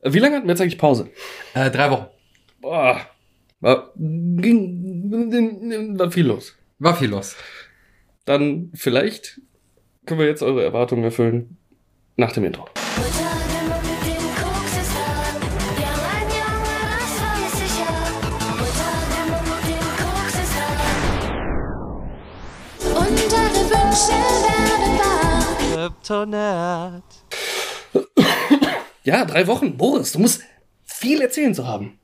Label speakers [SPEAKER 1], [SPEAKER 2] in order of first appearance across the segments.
[SPEAKER 1] Äh, Wie lange hatten wir jetzt eigentlich Pause?
[SPEAKER 2] Äh, drei Wochen.
[SPEAKER 1] Boah. War, ging, war viel los.
[SPEAKER 2] War viel los.
[SPEAKER 1] Dann vielleicht können wir jetzt eure Erwartungen erfüllen nach dem Intro.
[SPEAKER 3] Unsere Wünsche werden wahr.
[SPEAKER 4] Kryptonat.
[SPEAKER 1] Ja, drei Wochen. Boris, du musst viel erzählen zu haben.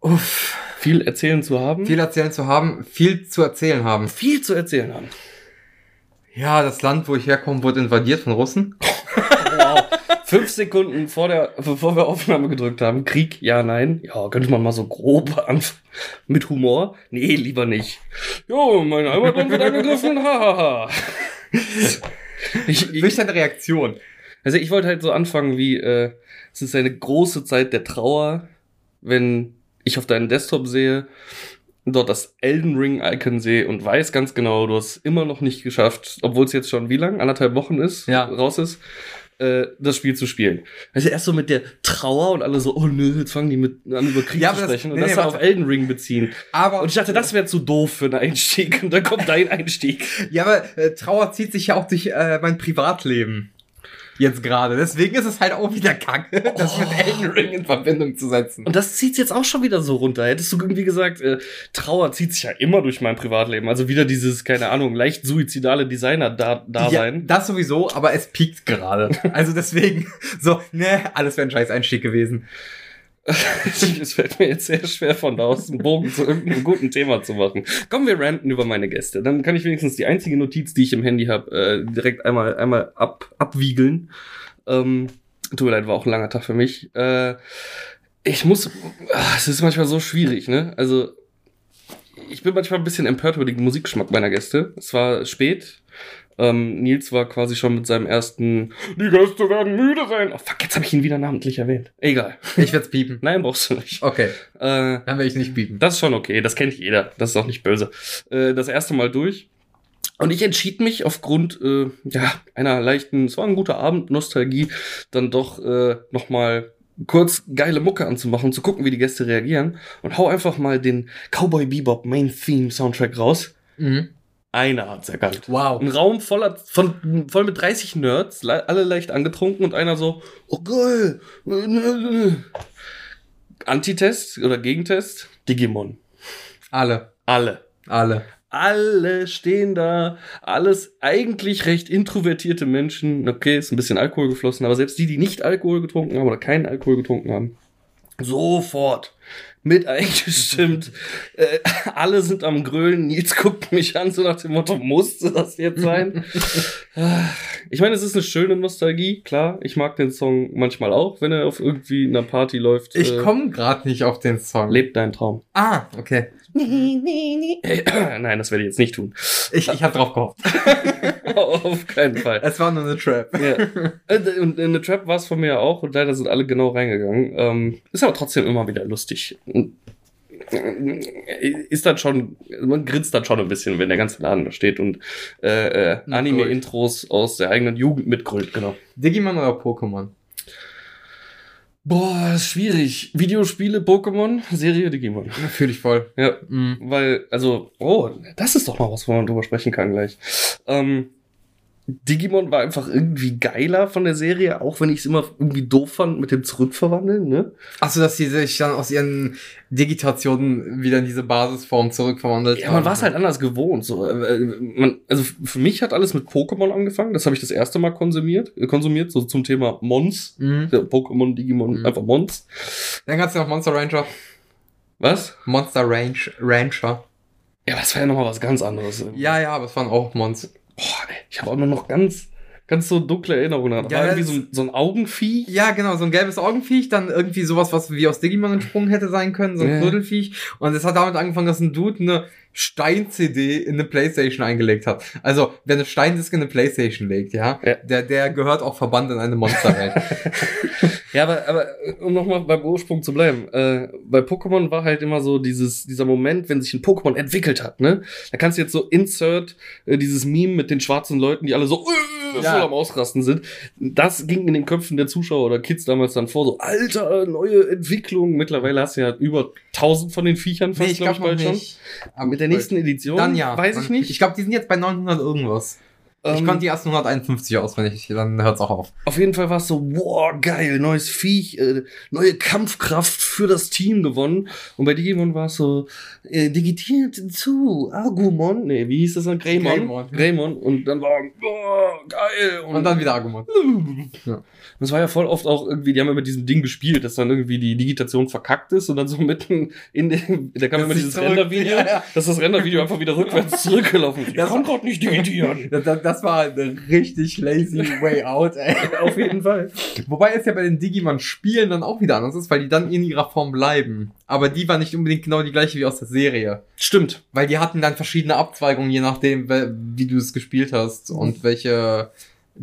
[SPEAKER 2] Uff.
[SPEAKER 1] Viel erzählen zu haben.
[SPEAKER 2] Viel erzählen zu haben, viel zu erzählen haben.
[SPEAKER 1] viel zu erzählen haben.
[SPEAKER 2] Ja, das Land, wo ich herkomme, wurde invadiert von Russen.
[SPEAKER 1] Wow. Fünf Sekunden vor der, bevor wir Aufnahme gedrückt haben. Krieg, ja, nein. Ja, könnte man mal so grob anfangen. Mit Humor? Nee, lieber nicht. Jo, mein Heimatland wird angegriffen. Hahaha. ich, ich,
[SPEAKER 2] Durch deine Reaktion.
[SPEAKER 1] Also ich wollte halt so anfangen wie, äh, es ist eine große Zeit der Trauer, wenn ich auf deinen Desktop sehe, dort das Elden Ring Icon sehe und weiß ganz genau, du hast immer noch nicht geschafft, obwohl es jetzt schon wie lang? Anderthalb Wochen ist,
[SPEAKER 2] Ja.
[SPEAKER 1] raus ist, äh, das Spiel zu spielen. Also erst so mit der Trauer und alle so, oh nö, jetzt fangen die mit an über Krieg
[SPEAKER 2] Ja,
[SPEAKER 1] zu
[SPEAKER 2] aber das-
[SPEAKER 1] sprechen und
[SPEAKER 2] nee,
[SPEAKER 1] das
[SPEAKER 2] nee,
[SPEAKER 1] auf. Elden Ring beziehen.
[SPEAKER 2] Aber,
[SPEAKER 1] Und ich dachte, das wäre zu doof für einen Einstieg und dann kommt dein Einstieg.
[SPEAKER 2] ja, aber äh, Trauer zieht sich ja auch durch äh, mein Privatleben. Jetzt gerade. Deswegen ist es halt auch wieder kacke, das mit Elden Ring in Verbindung zu setzen.
[SPEAKER 1] Und das zieht's jetzt auch schon wieder so runter. Hättest du irgendwie gesagt, äh, Trauer zieht sich ja immer durch mein Privatleben. Also wieder dieses, keine Ahnung, leicht suizidale Designer-Dasein.
[SPEAKER 2] Ja, das sowieso, aber es piekt gerade. Also deswegen, so, ne, alles wäre ein scheiß Einstieg gewesen.
[SPEAKER 1] es fällt mir jetzt sehr schwer, von da aus einen Bogen zu irgendeinem guten Thema zu machen. Kommen wir ranten über meine Gäste. Dann kann ich wenigstens die einzige Notiz, die ich im Handy habe, äh, direkt einmal, einmal ab, abwiegeln. Ähm, tut mir leid, war auch ein langer Tag für mich. Äh, ich muss, ah, es ist manchmal so schwierig, ne? Also, ich bin manchmal ein bisschen empört über den Musikgeschmack meiner Gäste. Es war spät. Ähm, Nils war quasi schon mit seinem ersten Die Gäste werden müde sein. Oh fuck, jetzt habe ich ihn wieder namentlich erwähnt. Egal.
[SPEAKER 2] Ich werd's piepen.
[SPEAKER 1] Nein, brauchst du nicht.
[SPEAKER 2] Okay,
[SPEAKER 1] Äh,
[SPEAKER 2] dann werde ich nicht piepen.
[SPEAKER 1] das ist schon okay, das kennt jeder. Das ist auch nicht böse. Äh, das erste Mal durch. Und ich entschied mich aufgrund äh, ja, einer leichten, es war ein guter Abend, Nostalgie, dann doch äh, nochmal kurz geile Mucke anzumachen, zu gucken, wie die Gäste reagieren. Und hau einfach mal den Cowboy Bebop Main Theme Soundtrack raus.
[SPEAKER 2] Mhm.
[SPEAKER 1] Einer hat's erkannt.
[SPEAKER 2] Wow.
[SPEAKER 1] Ein Raum voller, von, voll mit 30 Nerds, le alle leicht angetrunken und einer so, oh geil. Antitest oder Gegentest? Digimon.
[SPEAKER 2] Alle.
[SPEAKER 1] Alle.
[SPEAKER 2] Alle.
[SPEAKER 1] Alle stehen da, alles eigentlich recht introvertierte Menschen. Okay, ist ein bisschen Alkohol geflossen, aber selbst die, die nicht Alkohol getrunken haben oder keinen Alkohol getrunken haben, sofort mit eingestimmt. äh, alle sind am Grölen. Nils guckt mich an, so nach dem Motto, musste das jetzt sein? ich meine, es ist eine schöne Nostalgie, klar. Ich mag den Song manchmal auch, wenn er auf irgendwie einer Party läuft.
[SPEAKER 2] Ich
[SPEAKER 1] Äh,
[SPEAKER 2] komme gerade nicht auf den Song.
[SPEAKER 1] Lebt dein Traum.
[SPEAKER 2] ah, okay.
[SPEAKER 1] Nein, das werde ich jetzt nicht tun.
[SPEAKER 2] Ich, ich habe drauf gehofft.
[SPEAKER 1] auf keinen Fall.
[SPEAKER 2] Es war nur eine Trap.
[SPEAKER 1] Ja. Äh, Und eine Trap war es von mir auch und leider sind alle genau reingegangen. Ähm, ist aber trotzdem immer wieder lustig. Und, äh, Ist dann schon, man grinst dann schon ein bisschen, wenn der ganze Laden da steht und äh, äh, Anime-Intros aus der eigenen Jugend mitgrölt, genau.
[SPEAKER 2] Digimon oder Pokémon?
[SPEAKER 1] Boah, ist schwierig. Videospiele, Pokémon, Serie Digimon.
[SPEAKER 2] Fühle ich voll.
[SPEAKER 1] Ja,
[SPEAKER 2] Mhm.
[SPEAKER 1] weil, also, oh, das ist doch mal was, wo man drüber sprechen kann gleich. Ähm, Digimon war einfach irgendwie geiler von der Serie, auch wenn ich es immer irgendwie doof fand mit dem Zurückverwandeln, ne?
[SPEAKER 2] Achso, dass sie sich dann aus ihren Digitationen wieder in diese Basisform zurückverwandelt
[SPEAKER 1] Ja, man war es halt anders gewohnt. So, äh, man, also für mich hat alles mit Pokémon angefangen. Das habe ich das erste Mal konsumiert, äh, konsumiert, so zum Thema Mons.
[SPEAKER 2] Mhm.
[SPEAKER 1] Pokémon, Digimon,
[SPEAKER 2] Mhm.
[SPEAKER 1] einfach Mons.
[SPEAKER 2] Dann gab's ja noch Monster Ranger.
[SPEAKER 1] Was?
[SPEAKER 2] Monster Range Rancher.
[SPEAKER 1] Ja, das war ja nochmal was ganz anderes.
[SPEAKER 2] Ja, ja, aber es waren auch Mons.
[SPEAKER 1] Boah, ey, ich habe auch nur noch ganz, ganz so dunkle Erinnerungen. Da
[SPEAKER 2] Ja,
[SPEAKER 1] war irgendwie so, ein- so ein Augenvieh.
[SPEAKER 2] Ja, genau, so ein gelbes Augenviech, dann irgendwie sowas, was wie aus Digimon entsprungen hätte sein können, so ein
[SPEAKER 1] Ja.
[SPEAKER 2] Knuddelviech. Und es hat damit angefangen, dass ein Dude eine Stein-CD in eine Playstation eingelegt hat. Also, wer eine Steindisk in eine Playstation legt, ja,
[SPEAKER 1] Ja.
[SPEAKER 2] Der, der gehört auch verbannt in eine Monsterwelt.
[SPEAKER 1] Ja, aber, aber um nochmal beim Ursprung zu bleiben, äh, bei Pokémon war halt immer so dieses, dieser Moment, wenn sich ein Pokémon entwickelt hat, ne? Da kannst du jetzt so insert äh, dieses Meme mit den schwarzen Leuten, die alle so, äh, voll
[SPEAKER 2] Ja.
[SPEAKER 1] am Ausrasten sind. Das ging in den Köpfen der Zuschauer oder Kids damals dann vor, so, alter, neue Entwicklung. Mittlerweile hast du ja über 1000 von den Viechern
[SPEAKER 2] Nee,
[SPEAKER 1] fast,
[SPEAKER 2] ich
[SPEAKER 1] glaube ich,
[SPEAKER 2] glaube
[SPEAKER 1] bald schon.
[SPEAKER 2] nicht. Aber
[SPEAKER 1] Mit der nächsten Edition,
[SPEAKER 2] Dann ja.
[SPEAKER 1] weiß ich nicht.
[SPEAKER 2] Ich glaube, die sind jetzt bei 900 irgendwas. Ich
[SPEAKER 1] Ähm,
[SPEAKER 2] konnte die ersten 151 auswendig, dann hört's auch auf.
[SPEAKER 1] Auf jeden Fall war es so, wow, geil, neues Viech, äh, neue Kampfkraft für das Team gewonnen. Und bei Digimon war es so, äh, digitiert zu, Agumon, nee, wie hieß das dann? Greymon.
[SPEAKER 2] Greymon.
[SPEAKER 1] Greymon. Und dann war, boah, geil.
[SPEAKER 2] Und dann wieder Argument. Ja.
[SPEAKER 1] Das war ja voll oft auch irgendwie, die haben ja mit diesem Ding gespielt, dass dann irgendwie die Digitation verkackt ist und dann so mitten in dem, da kam
[SPEAKER 2] Das
[SPEAKER 1] immer dieses Rendervideo,
[SPEAKER 2] Ja, ja.
[SPEAKER 1] dass das Rendervideo einfach wieder rückwärts zurückgelaufen ist. Ich
[SPEAKER 2] Das-
[SPEAKER 1] kann grad nicht digitieren.
[SPEAKER 2] Das, das, das war eine richtig lazy way out, ey.
[SPEAKER 1] Auf jeden Fall.
[SPEAKER 2] Wobei es ja bei den Digimon-Spielen dann auch wieder anders ist, weil die dann in ihrer Form bleiben. Aber die war nicht unbedingt genau die gleiche wie aus der Serie.
[SPEAKER 1] Stimmt.
[SPEAKER 2] Weil die hatten dann verschiedene Abzweigungen, je nachdem, wie du es gespielt hast und welche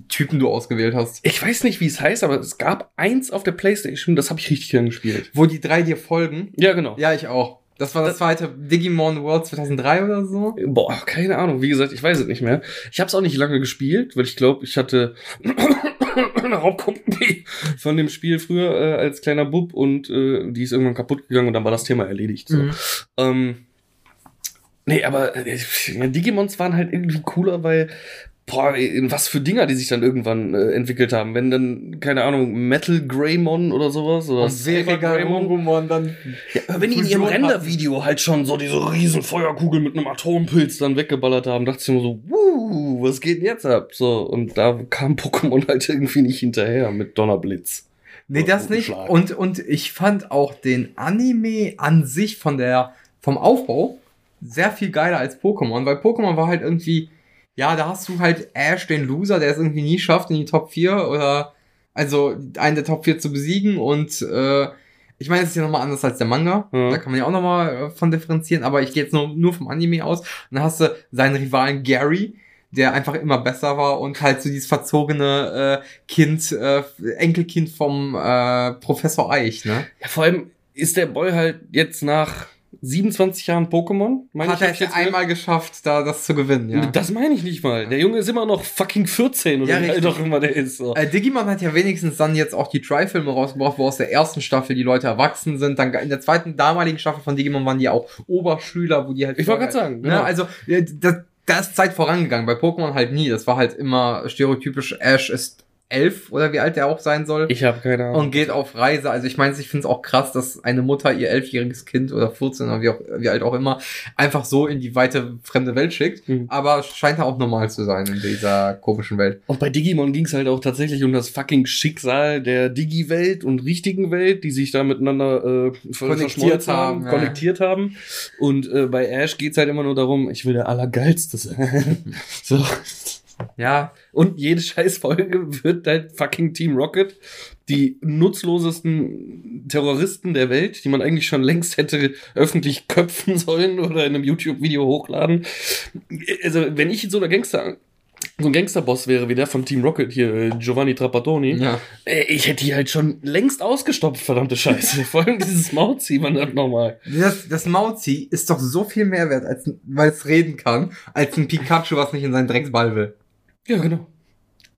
[SPEAKER 2] Typen du ausgewählt hast.
[SPEAKER 1] Ich weiß nicht, wie es heißt, aber es gab eins auf der Playstation, das habe ich richtig gern gespielt.
[SPEAKER 2] Wo die drei dir folgen.
[SPEAKER 1] Ja, genau.
[SPEAKER 2] Ja, ich auch. Das war das, zweite Digimon World 2003 oder so.
[SPEAKER 1] Boah, keine Ahnung. Wie gesagt, ich weiß es nicht mehr. Ich habe es auch nicht lange gespielt, weil ich glaube, ich hatte eine Hauptkopie von dem Spiel früher äh, als kleiner Bub und äh, die ist irgendwann kaputt gegangen und dann war das Thema erledigt. So.
[SPEAKER 2] Mhm.
[SPEAKER 1] Ähm, nee, aber äh, Digimons waren halt irgendwie cooler, weil boah, in was für Dinger die sich dann irgendwann äh, entwickelt haben. Wenn dann, keine Ahnung, Metal Greymon oder sowas oder
[SPEAKER 2] Seriga
[SPEAKER 1] Greymon.
[SPEAKER 2] Dann.
[SPEAKER 1] Ja, wenn die in ihrem Rendervideo halt schon so diese riesen Feuerkugel mit einem Atompilz dann weggeballert haben, dachte ich mir so, wuh, was geht denn jetzt ab? So, und da kam Pokémon halt irgendwie nicht hinterher mit Donnerblitz.
[SPEAKER 2] Nee, das nicht.
[SPEAKER 1] Schlag.
[SPEAKER 2] Und, und ich fand auch den Anime an sich von der, vom Aufbau sehr viel geiler als Pokémon, weil Pokémon war halt irgendwie, ja, da hast du halt Ash, den Loser, der es irgendwie nie schafft in die Top 4 oder, also einen der Top 4 zu besiegen und, äh, ich meine, es ist ja nochmal anders als der Manga.
[SPEAKER 1] Ja.
[SPEAKER 2] Da kann man ja auch nochmal von differenzieren, aber ich gehe jetzt nur, nur vom Anime aus. Und dann hast du seinen Rivalen Gary, der einfach immer besser war und halt so dieses verzogene äh, Kind, äh, Enkelkind vom äh, Professor Eich, ne?
[SPEAKER 1] Ja, vor allem ist der Boy halt jetzt nach 27 Jahren Pokémon. Meine
[SPEAKER 2] Hat
[SPEAKER 1] ich,
[SPEAKER 2] er es einmal geschafft, da das zu gewinnen, ja.
[SPEAKER 1] Das meine ich nicht mal. Der Junge ist immer noch fucking 14 oder
[SPEAKER 2] Ja,
[SPEAKER 1] wie alt auch immer der ist. So.
[SPEAKER 2] Äh, Digimon hat ja wenigstens dann jetzt auch die Try-Filme rausgebracht, wo aus der ersten Staffel die Leute erwachsen sind. Dann in der zweiten damaligen Staffel von Digimon waren die auch Oberschüler, wo die halt.
[SPEAKER 1] Ich wollte gerade sagen, genau.
[SPEAKER 2] Ne, also, äh, das, da ist Zeit vorangegangen. Bei Pokémon halt nie. Das war halt immer stereotypisch, Ash ist elf oder wie alt der auch sein soll.
[SPEAKER 1] Ich habe keine Ahnung.
[SPEAKER 2] und geht auf Reise. Also ich meine, ich finde es auch krass, dass eine Mutter ihr elfjähriges Kind oder 14 oder wie, auch, wie alt auch immer einfach so in die weite fremde Welt schickt.
[SPEAKER 1] Mhm.
[SPEAKER 2] Aber scheint ja auch normal zu sein in dieser komischen Welt.
[SPEAKER 1] Und bei Digimon ging es halt auch tatsächlich um das fucking Schicksal der Digi-Welt und richtigen Welt, die sich da miteinander äh,
[SPEAKER 2] Konnektiert haben, ja.
[SPEAKER 1] konnektiert haben. Und äh, bei Ash geht's halt immer nur darum, ich will der Allergeilste sein. so.
[SPEAKER 2] Ja,
[SPEAKER 1] Und jede scheiß Folge wird halt fucking Team Rocket, die nutzlosesten Terroristen der Welt, die man eigentlich schon längst hätte öffentlich köpfen sollen oder in einem YouTube-Video hochladen. Also, wenn ich so einer Gangster, so ein Gangsterboss wäre wie der von Team Rocket hier, äh, Giovanni Trapattoni,
[SPEAKER 2] ja.
[SPEAKER 1] äh, ich hätte die halt schon längst ausgestopft, verdammte Scheiße. Vor allem dieses Mauzi, man das nochmal.
[SPEAKER 2] Das, das Mauzi ist doch so viel mehr wert, als, weil es reden kann, als ein Pikachu, was nicht in seinen Drecksball will.
[SPEAKER 1] Ja, genau.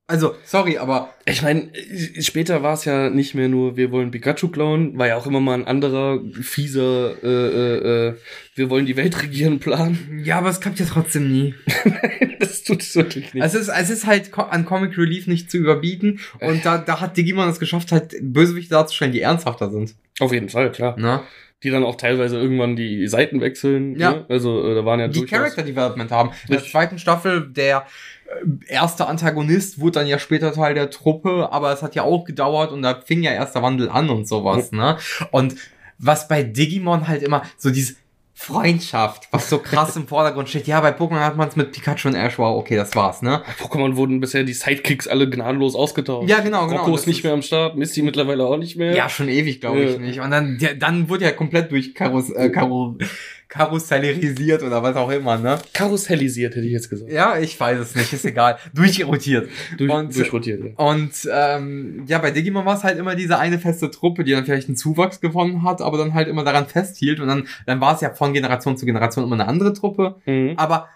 [SPEAKER 2] Also, sorry, aber
[SPEAKER 1] Ich meine, später war es ja nicht mehr nur, wir wollen Pikachu klauen, war ja auch immer mal ein anderer fieser, äh, äh, äh, wir wollen die Welt regieren Plan.
[SPEAKER 2] ja, aber es klappt ja trotzdem nie.
[SPEAKER 1] das tut es wirklich nicht.
[SPEAKER 2] Es ist, es ist halt an Comic Relief nicht zu überbieten und da, da hat Digimon es geschafft, halt Bösewichte darzustellen, die ernsthafter sind.
[SPEAKER 1] Auf jeden Fall, klar.
[SPEAKER 2] Ne?
[SPEAKER 1] Die dann auch teilweise irgendwann die Seiten wechseln.
[SPEAKER 2] Ja.
[SPEAKER 1] Ne? Also äh, da waren ja
[SPEAKER 2] Die Character Development haben. In der zweiten Staffel, der äh, erste Antagonist wurde dann ja später Teil der Truppe, aber es hat ja auch gedauert und da fing ja erst der Wandel an und sowas, ne? Und was bei Digimon halt immer so dieses Freundschaft, was so krass im Vordergrund steht. Ja, bei Pokémon hat man es mit Pikachu und Ash, wow, okay, das war's, ne?
[SPEAKER 1] Bei Pokémon wurden bisher die Sidekicks alle gnadenlos ausgetauscht.
[SPEAKER 2] Ja, genau, genau.
[SPEAKER 1] Rocco ist nicht mehr am Start, Misty mittlerweile auch nicht mehr.
[SPEAKER 2] Ja, schon ewig, glaube ich
[SPEAKER 1] Ja.
[SPEAKER 2] nicht. Und dann, der, dann wurde ja komplett durch Karus, äh, Karo, karussellerisiert oder was auch immer, ne?
[SPEAKER 1] Karussellisiert, hätte ich jetzt gesagt.
[SPEAKER 2] Ja, ich weiß es nicht, ist egal. Durchrotiert.
[SPEAKER 1] Durch,
[SPEAKER 2] Und-
[SPEAKER 1] durchrotiert, ja.
[SPEAKER 2] Und ähm, ja, bei Digimon war es halt immer diese eine feste Truppe, die dann vielleicht einen Zuwachs gewonnen hat, aber dann halt immer daran festhielt. Und dann, dann war es ja von Generation zu Generation immer eine andere Truppe.
[SPEAKER 1] Mhm.
[SPEAKER 2] Aber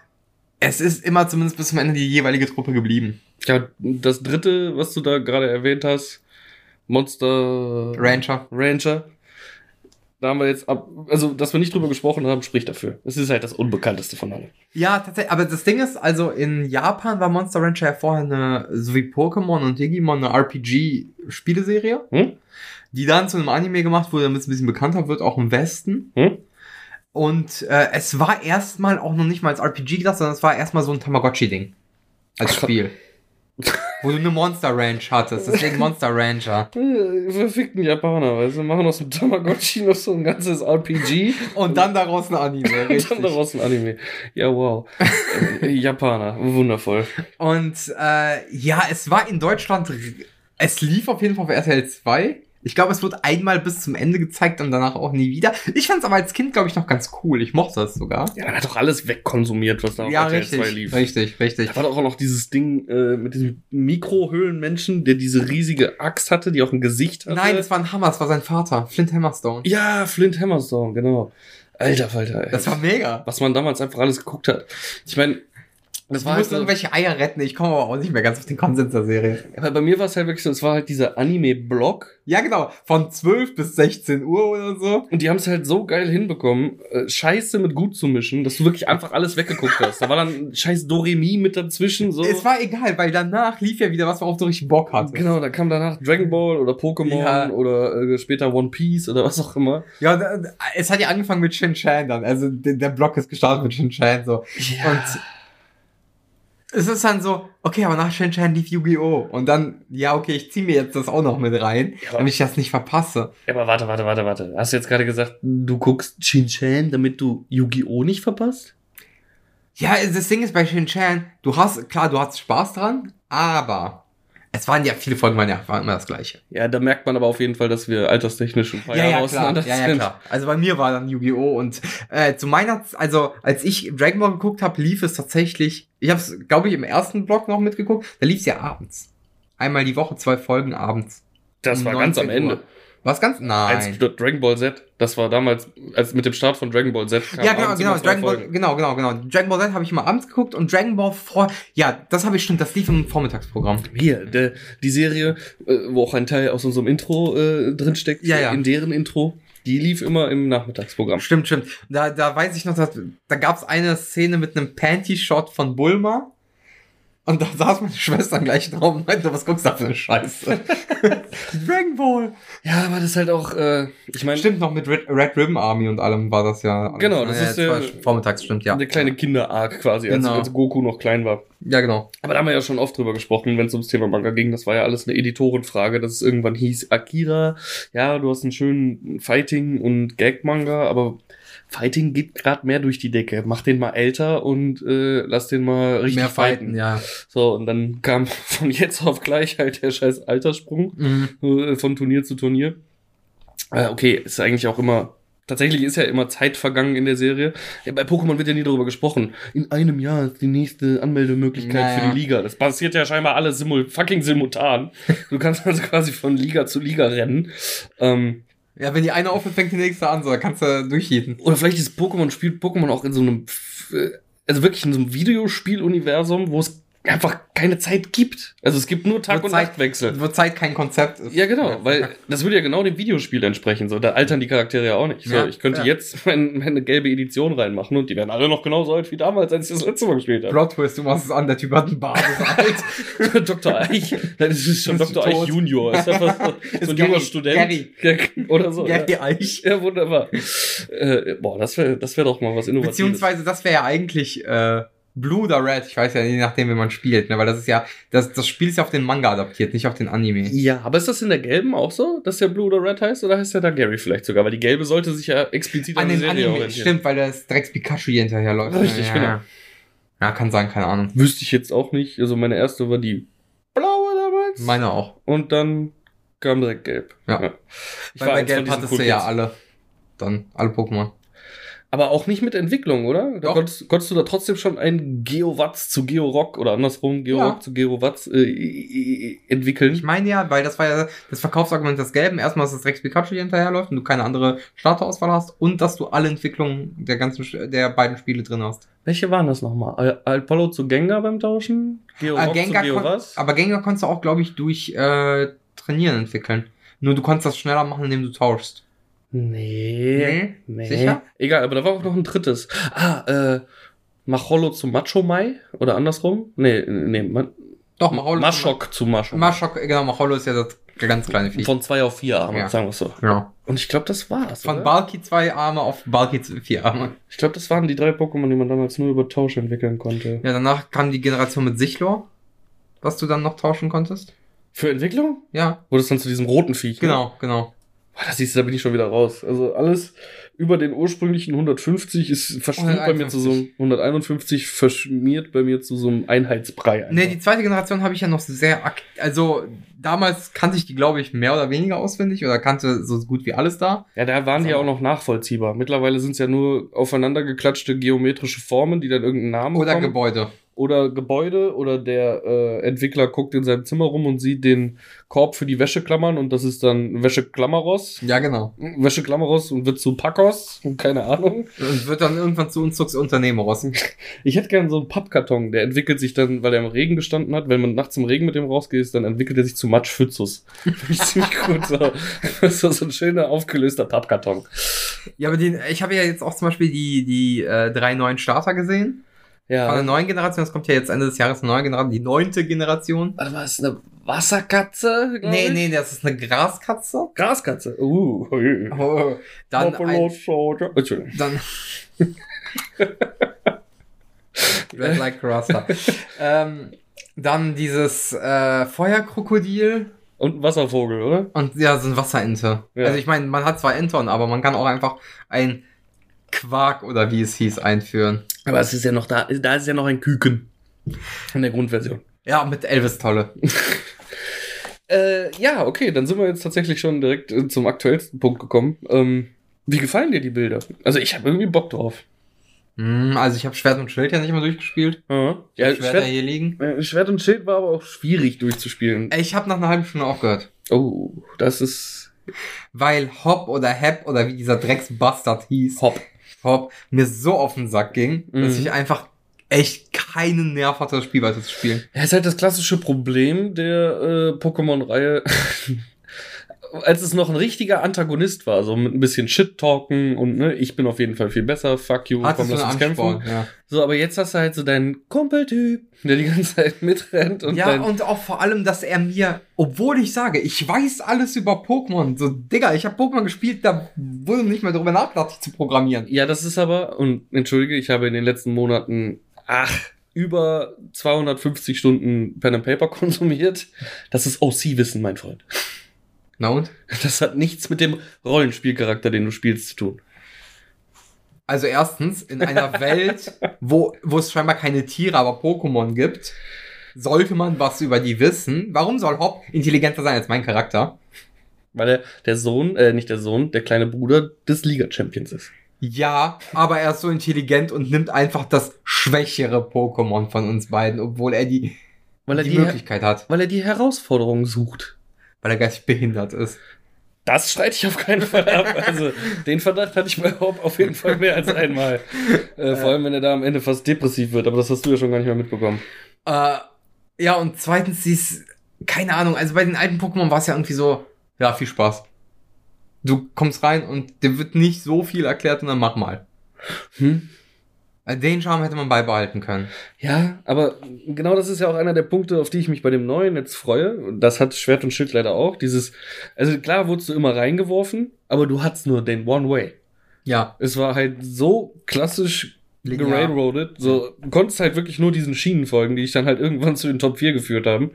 [SPEAKER 2] es ist immer zumindest bis zum Ende die jeweilige Truppe geblieben.
[SPEAKER 1] Ja, das dritte, was du da gerade erwähnt hast, Monster
[SPEAKER 2] Rancher.
[SPEAKER 1] Ranger. Da haben wir jetzt ab, also, dass wir nicht drüber gesprochen haben, spricht dafür. Es ist halt das Unbekannteste von allen.
[SPEAKER 2] Ja, tatsächlich. Aber das Ding ist, also in Japan war Monster Rancher ja vorher eine, so wie Pokémon und Digimon, eine RPG-Spieleserie,
[SPEAKER 1] Hm?
[SPEAKER 2] die dann zu einem Anime gemacht wurde, damit es ein bisschen bekannter wird, auch im Westen.
[SPEAKER 1] Hm?
[SPEAKER 2] Und äh, es war erstmal auch noch nicht mal als RPG gedacht, sondern es war erstmal so ein Tamagotchi-Ding. Als
[SPEAKER 1] Ach.
[SPEAKER 2] Spiel. Wo du eine Monster Ranch hattest, deswegen Monster Rancher.
[SPEAKER 1] Verfickten Japaner, weißt du, machen aus dem Tamagotchi noch so ein ganzes RPG
[SPEAKER 2] Und dann daraus ein Anime,
[SPEAKER 1] und
[SPEAKER 2] richtig.
[SPEAKER 1] dann daraus ein Anime. Ja, wow. Äh, Japaner, wundervoll.
[SPEAKER 2] Und äh, ja, es war in Deutschland, es lief auf jeden Fall auf RTL 2. Ich glaube, es wird einmal bis zum Ende gezeigt und danach auch nie wieder. Ich fand es aber als Kind, glaube ich, noch ganz cool. Ich mochte das sogar.
[SPEAKER 1] Ja, man hat doch alles wegkonsumiert, was da auf
[SPEAKER 2] ja,
[SPEAKER 1] RTL
[SPEAKER 2] richtig,
[SPEAKER 1] 2 lief.
[SPEAKER 2] richtig, richtig.
[SPEAKER 1] Da war doch auch noch dieses Ding äh, mit diesem Mikrohöhlenmenschen, der diese riesige Axt hatte, die auch ein Gesicht hatte.
[SPEAKER 2] Nein, das war ein Hammer, das war sein Vater, Flint Hammerstone.
[SPEAKER 1] Ja, Flint Hammerstone, genau. Alter Falter, ey.
[SPEAKER 2] Das war mega.
[SPEAKER 1] was man damals einfach alles geguckt hat. Ich meine, das
[SPEAKER 2] Du
[SPEAKER 1] war halt
[SPEAKER 2] musst
[SPEAKER 1] so,
[SPEAKER 2] irgendwelche Eier retten. Ich komme aber auch nicht mehr ganz auf den Konsens der Serie.
[SPEAKER 1] aber bei mir war es halt wirklich so, es war halt dieser Anime-Blog
[SPEAKER 2] Ja, genau. Von 12 bis 16 Uhr oder so.
[SPEAKER 1] und die haben es halt so geil hinbekommen, äh, Scheiße mit gut zu mischen, dass du wirklich einfach alles weggeguckt hast. Da war dann scheiß Doremi mit dazwischen, so.
[SPEAKER 2] Es war egal, weil danach lief ja wieder was, worauf du richtig Bock hattest.
[SPEAKER 1] Genau, da kam danach Dragon Ball oder Pokémon
[SPEAKER 2] Ja.
[SPEAKER 1] oder äh, später One Piece oder was auch immer.
[SPEAKER 2] Ja, da- es hat ja angefangen mit Shin Chan dann. Also der, der Block ist gestartet mit Shin Chan so. Und es ist dann so, okay, aber nach Shin Chan lief Yu-Gi-Oh! Und dann, ja, okay, ich zieh mir jetzt das auch noch mit rein,
[SPEAKER 1] Ja.
[SPEAKER 2] damit ich das nicht verpasse.
[SPEAKER 1] Ja, aber warte, warte, warte, warte. Hast du jetzt gerade gesagt, du guckst Shin-Chan, damit du Yu-Gi-Oh! nicht verpasst?
[SPEAKER 2] Ja, das Ding ist bei Shin Chan, du hast, klar, du hast Spaß dran, aber es waren ja, viele Folgen waren ja waren immer das Gleiche.
[SPEAKER 1] Ja, da merkt man aber auf jeden Fall, dass wir alterstechnisch ein paar
[SPEAKER 2] Ja,
[SPEAKER 1] Jahre
[SPEAKER 2] ja, klar.
[SPEAKER 1] auseinander
[SPEAKER 2] Ja, ja,
[SPEAKER 1] sind.
[SPEAKER 2] klar. Also bei mir war dann Yu-Gi-Oh! und äh, zu meiner, also als ich Dragon Ball geguckt habe, lief es tatsächlich, ich habe es, glaube ich, im ersten Block noch mitgeguckt, da lief es ja abends. Einmal die Woche, zwei Folgen abends.
[SPEAKER 1] Das
[SPEAKER 2] Um
[SPEAKER 1] war ganz am
[SPEAKER 2] 19 Uhr. Was ganz?
[SPEAKER 1] Als
[SPEAKER 2] Nein.
[SPEAKER 1] Dragon Ball Z, das war damals, als mit dem Start von Dragon Ball Z kam
[SPEAKER 2] Ja, genau, genau,
[SPEAKER 1] immer
[SPEAKER 2] Dragon Ball, genau, genau, genau. Dragon Ball Z habe ich mal abends geguckt und Dragon Ball vor, ja, das habe ich stimmt, das lief im Vormittagsprogramm.
[SPEAKER 1] Hier, der, die Serie, äh, wo auch ein Teil aus unserem Intro äh, drinsteckt,
[SPEAKER 2] Ja, ja.
[SPEAKER 1] in deren Intro, die lief immer im Nachmittagsprogramm.
[SPEAKER 2] Stimmt, stimmt. Da, da weiß ich noch, dass, da gab's eine Szene mit einem Panty-Shot von Bulma. Und da saß meine Schwester gleich drauf und meinte, was guckst du da für eine Scheiße? Dragon Ball.
[SPEAKER 1] Ja, aber das ist halt auch, äh, ich meine,
[SPEAKER 2] Stimmt noch mit Red, Red Ribbon Army und allem war das ja.
[SPEAKER 1] Genau, das
[SPEAKER 2] ja,
[SPEAKER 1] ist
[SPEAKER 2] war
[SPEAKER 1] der-
[SPEAKER 2] vormittags, stimmt, ja.
[SPEAKER 1] eine kleine Kinder-Arc quasi, als,
[SPEAKER 2] Genau.
[SPEAKER 1] als Goku noch klein war.
[SPEAKER 2] Ja, genau.
[SPEAKER 1] Aber da haben wir ja schon oft drüber gesprochen, wenn es ums Thema Manga ging. Das war ja alles eine Editorenfrage, dass es irgendwann hieß, Akira, ja, du hast einen schönen Fighting- und Gag-Manga, aber Fighting geht gerade mehr durch die Decke. Mach den mal älter und äh, lass den mal richtig
[SPEAKER 2] Mehr
[SPEAKER 1] fighten.
[SPEAKER 2] fighten, ja.
[SPEAKER 1] So, und dann kam von jetzt auf gleich halt der scheiß Alterssprung
[SPEAKER 2] Mhm.
[SPEAKER 1] äh, von Turnier zu Turnier. Äh, okay, ist eigentlich auch immer. Tatsächlich ist ja immer Zeit vergangen in der Serie. Bei Pokémon wird ja nie darüber gesprochen. In einem Jahr ist die nächste Anmeldemöglichkeit
[SPEAKER 2] Naja.
[SPEAKER 1] für die Liga. Das passiert ja scheinbar alles simul fucking simultan. Du kannst also quasi von Liga zu Liga rennen. Ähm,
[SPEAKER 2] Ja, wenn die eine aufhört, fängt die nächste an, so, da kannst du durchjeten.
[SPEAKER 1] oder vielleicht ist Pokémon, spielt Pokémon auch in so einem, äh, also wirklich in so einem Videospieluniversum, wo es einfach keine Zeit gibt. Also es gibt nur Tag und
[SPEAKER 2] Zeit-
[SPEAKER 1] Nachtwechsel.
[SPEAKER 2] Wo Zeit kein Konzept ist.
[SPEAKER 1] Ja, genau, weil das würde ja genau dem Videospiel entsprechen. So, da altern die Charaktere ja auch nicht. So,
[SPEAKER 2] Ja,
[SPEAKER 1] ich könnte
[SPEAKER 2] ja.
[SPEAKER 1] jetzt mein, meine gelbe Edition reinmachen und die werden alle noch genauso alt wie damals, als ich das letzte Mal gespielt habe.
[SPEAKER 2] Plot Twist, du machst es an, der Typ hat einen Bart, ist alt.
[SPEAKER 1] Dr. Eich, nein, das ist schon Dr. Eich? Junior. Ist einfach so, so
[SPEAKER 2] Ist
[SPEAKER 1] ein junger. Student.
[SPEAKER 2] Gary.
[SPEAKER 1] Oder so.
[SPEAKER 2] Gary
[SPEAKER 1] Ja.
[SPEAKER 2] Eich.
[SPEAKER 1] ja, wunderbar. Äh, boah, das wäre das wär doch mal was Innovatives.
[SPEAKER 2] Beziehungsweise, das wäre ja eigentlich äh, Blue oder Red, ich weiß ja, je nachdem, wie man spielt, ne? weil das ist ja, das, das Spiel ist ja auf den Manga adaptiert, nicht auf den Anime.
[SPEAKER 1] Ja, aber ist das in der gelben auch so, dass der Blue oder Red heißt? Oder heißt der da Gary vielleicht sogar? Weil die gelbe sollte sich ja explizit an,
[SPEAKER 2] An den
[SPEAKER 1] Serie
[SPEAKER 2] Anime,
[SPEAKER 1] orientieren.
[SPEAKER 2] stimmt, weil das Drecks Pikachu hier hinterherläuft.
[SPEAKER 1] Richtig,
[SPEAKER 2] ja,
[SPEAKER 1] genau.
[SPEAKER 2] Ja. ja, kann sein, keine Ahnung.
[SPEAKER 1] Wüsste ich jetzt auch nicht. Also meine erste war die blaue damals.
[SPEAKER 2] Meine auch.
[SPEAKER 1] Und dann kam direkt gelb.
[SPEAKER 2] Ja.
[SPEAKER 1] Ich
[SPEAKER 2] Weil bei
[SPEAKER 1] eins von
[SPEAKER 2] Gelb hattest du ja alle. Dann, alle Pokémon.
[SPEAKER 1] Aber auch nicht mit Entwicklung, oder? Da konntest, konntest du da trotzdem schon ein Geowatts zu Georock oder andersrum Georock
[SPEAKER 2] Ja.
[SPEAKER 1] zu Geowatts äh, entwickeln.
[SPEAKER 2] Ich meine ja, weil das war ja das Verkaufsargument des Gelben. Erstmal, dass das Rex Pikachu hinterherläuft und du keine andere Starterauswahl hast und dass du alle Entwicklungen der ganzen, der beiden Spiele drin hast.
[SPEAKER 1] Welche waren das nochmal? Al- Apollo zu Gengar beim Tauschen? Georock
[SPEAKER 2] Äh,
[SPEAKER 1] zu Geowas?
[SPEAKER 2] aber Gengar konntest du auch, glaube ich, durch äh, Trainieren entwickeln. Nur du konntest das schneller machen, indem du tauschst.
[SPEAKER 1] Nee. Nee.
[SPEAKER 2] Sicher?
[SPEAKER 1] Egal, aber da war auch noch ein drittes. Ah, äh, Macholo zu Macho Mai? Oder andersrum? Nee, nee, Ma
[SPEAKER 2] Doch, Maholo.
[SPEAKER 1] Maschok zu Macho.
[SPEAKER 2] Maschok, genau, Maholo ist ja das ganz kleine Vieh.
[SPEAKER 1] Von zwei auf vier Arme,
[SPEAKER 2] Ja.
[SPEAKER 1] sagen wir so.
[SPEAKER 2] ja.
[SPEAKER 1] Und ich glaube, das war's.
[SPEAKER 2] Von
[SPEAKER 1] oder?
[SPEAKER 2] Balki zwei Arme auf Balki vier Arme.
[SPEAKER 1] Ich glaube, das waren die drei Pokémon, die man damals nur über Tausch entwickeln konnte.
[SPEAKER 2] Ja, danach kam die Generation mit Sichlor, was du dann noch tauschen konntest.
[SPEAKER 1] Für Entwicklung?
[SPEAKER 2] Ja,
[SPEAKER 1] Wurde es dann zu diesem roten Viech? Ne?
[SPEAKER 2] genau, genau.
[SPEAKER 1] Boah, das siehst du, da bin ich schon wieder raus. Also alles über den ursprünglichen 150 ist verschmiert bei mir zu so einem 151, verschmiert bei mir zu so einem Einheitsbrei. einfach.
[SPEAKER 2] Nee, die zweite Generation habe ich ja noch sehr also damals kannte ich die, glaube ich, mehr oder weniger auswendig oder kannte so gut wie alles da.
[SPEAKER 1] ja, da waren die ja auch noch nachvollziehbar. Mittlerweile sind es ja nur aufeinander geklatschte geometrische Formen, die dann irgendeinen Namen
[SPEAKER 2] Oder
[SPEAKER 1] bekommen.
[SPEAKER 2] Gebäude.
[SPEAKER 1] Oder Gebäude oder der äh, Entwickler guckt in seinem Zimmer rum und sieht den Korb für die Wäscheklammern und das ist dann Wäscheklammeros.
[SPEAKER 2] Ja, genau.
[SPEAKER 1] Wäscheklammeros und wird zu Packos und keine Ahnung.
[SPEAKER 2] Und wird dann irgendwann zu uns Unternehmeros.
[SPEAKER 1] Ich hätte gern so einen Pappkarton, der entwickelt sich dann, weil er im Regen gestanden hat, wenn man nachts im Regen mit dem rausgeht, dann entwickelt er sich zu Matschpfützus. Finde ich ziemlich gut. So. Das ist so ein schöner, aufgelöster Pappkarton.
[SPEAKER 2] Ja, aber den, ich habe ja jetzt auch zum Beispiel die, die äh, drei neuen Starter gesehen. Von der
[SPEAKER 1] Ja.
[SPEAKER 2] neuen Generation. Es kommt ja jetzt Ende des Jahres eine neue Generation, die neunte Generation.
[SPEAKER 1] Warte mal, ist eine Wasserkatze?
[SPEAKER 2] Nee,
[SPEAKER 1] ich?
[SPEAKER 2] nee, das ist eine Graskatze.
[SPEAKER 1] Graskatze. Uh.
[SPEAKER 2] Oh, dann,
[SPEAKER 1] Buffalo
[SPEAKER 2] ein,
[SPEAKER 1] Soldier. Entschuldigung.
[SPEAKER 2] dann Red like Rasta. ähm, dann dieses äh, Feuerkrokodil
[SPEAKER 1] Und ein Wasservogel, oder?
[SPEAKER 2] und ja, so ein Wasserente.
[SPEAKER 1] Ja.
[SPEAKER 2] Also ich meine, man hat zwar Enton, aber man kann auch einfach ein Quark oder wie es hieß einführen.
[SPEAKER 1] Aber es ist ja noch da, da ist ja noch ein Küken. In der Grundversion.
[SPEAKER 2] Ja, mit Elvis Tolle.
[SPEAKER 1] Äh, ja, okay, dann sind wir jetzt tatsächlich schon direkt äh, zum aktuellsten Punkt gekommen. Ähm, wie gefallen dir die Bilder? Also ich habe irgendwie Bock drauf.
[SPEAKER 2] Hm, also ich habe Schwert und Schild ja nicht mehr durchgespielt.
[SPEAKER 1] Ja, ja
[SPEAKER 2] Schwert
[SPEAKER 1] Schwert,
[SPEAKER 2] hier liegen.
[SPEAKER 1] äh, Schwert und Schild war aber auch schwierig durchzuspielen.
[SPEAKER 2] Ich habe nach einer halben Stunde aufgehört.
[SPEAKER 1] Oh, das ist
[SPEAKER 2] Weil Hop oder Hep oder wie dieser Drecksbastard hieß,
[SPEAKER 1] Hopp.
[SPEAKER 2] Hop, mir so auf den Sack ging, dass
[SPEAKER 1] Mhm.
[SPEAKER 2] ich einfach echt keinen Nerv hatte, das Spiel weiter zu spielen.
[SPEAKER 1] Ja, ist halt das klassische Problem der äh, Pokémon-Reihe. Als es noch ein richtiger Antagonist war, so mit ein bisschen Shit-Talken und ne, ich bin auf jeden Fall viel besser, fuck you,
[SPEAKER 2] Hattest
[SPEAKER 1] komm, lass uns kämpfen.
[SPEAKER 2] ja.
[SPEAKER 1] So, aber jetzt hast du halt so deinen Kumpeltyp, der die ganze Zeit mitrennt und
[SPEAKER 2] ja, und auch vor allem, dass er mir, obwohl ich sage, ich weiß alles über Pokémon, so, Digga, ich habe Pokémon gespielt, da wurde nicht mehr darüber nachgedacht, zu programmieren.
[SPEAKER 1] Ja, das ist aber, und entschuldige, ich habe in den letzten Monaten, ach, über 250 Stunden Pen and Paper konsumiert. Das ist OC-Wissen, mein Freund.
[SPEAKER 2] Na und?
[SPEAKER 1] Das hat nichts mit dem Rollenspielcharakter, den du spielst, zu tun.
[SPEAKER 2] Also erstens, in einer Welt, wo, wo es scheinbar keine Tiere, aber Pokémon gibt, sollte man was über die wissen. Warum soll Hop intelligenter sein als mein Charakter?
[SPEAKER 1] Weil er der Sohn, äh, nicht der Sohn, der kleine Bruder des Liga-Champions ist.
[SPEAKER 2] Ja, aber er ist so intelligent und nimmt einfach das schwächere Pokémon von uns beiden, obwohl er die,
[SPEAKER 1] Weil er
[SPEAKER 2] die,
[SPEAKER 1] die,
[SPEAKER 2] Möglichkeit hat,
[SPEAKER 1] weil er die Herausforderung sucht.
[SPEAKER 2] Weil er geistig behindert ist.
[SPEAKER 1] Das streite ich auf keinen Fall ab. Also, den Verdacht hatte ich bei Hope auf jeden Fall mehr als einmal. Äh, vor allem, wenn er da am Ende fast depressiv wird, aber das hast du ja schon gar nicht mehr mitbekommen.
[SPEAKER 2] Äh, ja, und zweitens, sie ist, keine Ahnung, also bei den alten Pokémon war es ja irgendwie so, ja, viel Spaß. Du kommst rein und dir wird nicht so viel erklärt und dann mach mal.
[SPEAKER 1] Hm?
[SPEAKER 2] Äh, Den Charme hätte man beibehalten können.
[SPEAKER 1] Ja, aber genau das ist ja auch einer der Punkte, auf die ich mich bei dem neuen jetzt freue. Das hat Schwert und Schild leider auch. Dieses, also klar wurdest du immer reingeworfen, aber du hattest nur den One Way.
[SPEAKER 2] Ja.
[SPEAKER 1] Es war halt so klassisch. Gerailroadet. So, du konntest halt wirklich nur diesen Schienen folgen, die dich dann halt irgendwann zu den Top 4 geführt haben.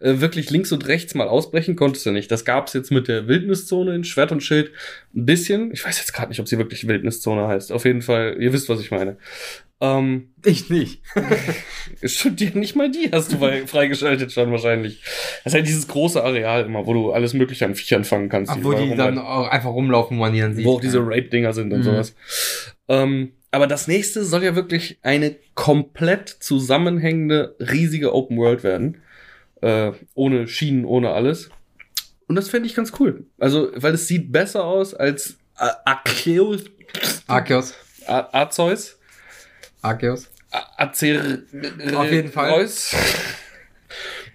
[SPEAKER 1] Äh, wirklich links und rechts mal ausbrechen konntest du nicht. Das gab's jetzt mit der Wildniszone in Schwert und Schild ein bisschen. Ich weiß jetzt gerade nicht, ob sie wirklich Wildniszone heißt. Auf jeden Fall, ihr wisst, was ich meine. Ähm,
[SPEAKER 2] Ich nicht.
[SPEAKER 1] Dir nicht mal die hast du bei- freigeschaltet schon wahrscheinlich. Das ist halt dieses große Areal immer, wo du alles mögliche an Viechern fangen kannst.
[SPEAKER 2] Ach, wo die dann auch einfach rumlaufen, wo man die dann sieht.
[SPEAKER 1] wo auch diese
[SPEAKER 2] ja.
[SPEAKER 1] Raid-Dinger sind und
[SPEAKER 2] Mhm.
[SPEAKER 1] sowas. Ähm, aber das nächste soll ja wirklich eine komplett zusammenhängende, riesige Open World werden. Äh, ohne Schienen, ohne alles. Und das fände ich ganz cool. Also, weil es sieht besser aus als A- Arceus.
[SPEAKER 2] Arceus.
[SPEAKER 1] Arceus.
[SPEAKER 2] Arceus.
[SPEAKER 1] Acer
[SPEAKER 2] Auf jeden Fall.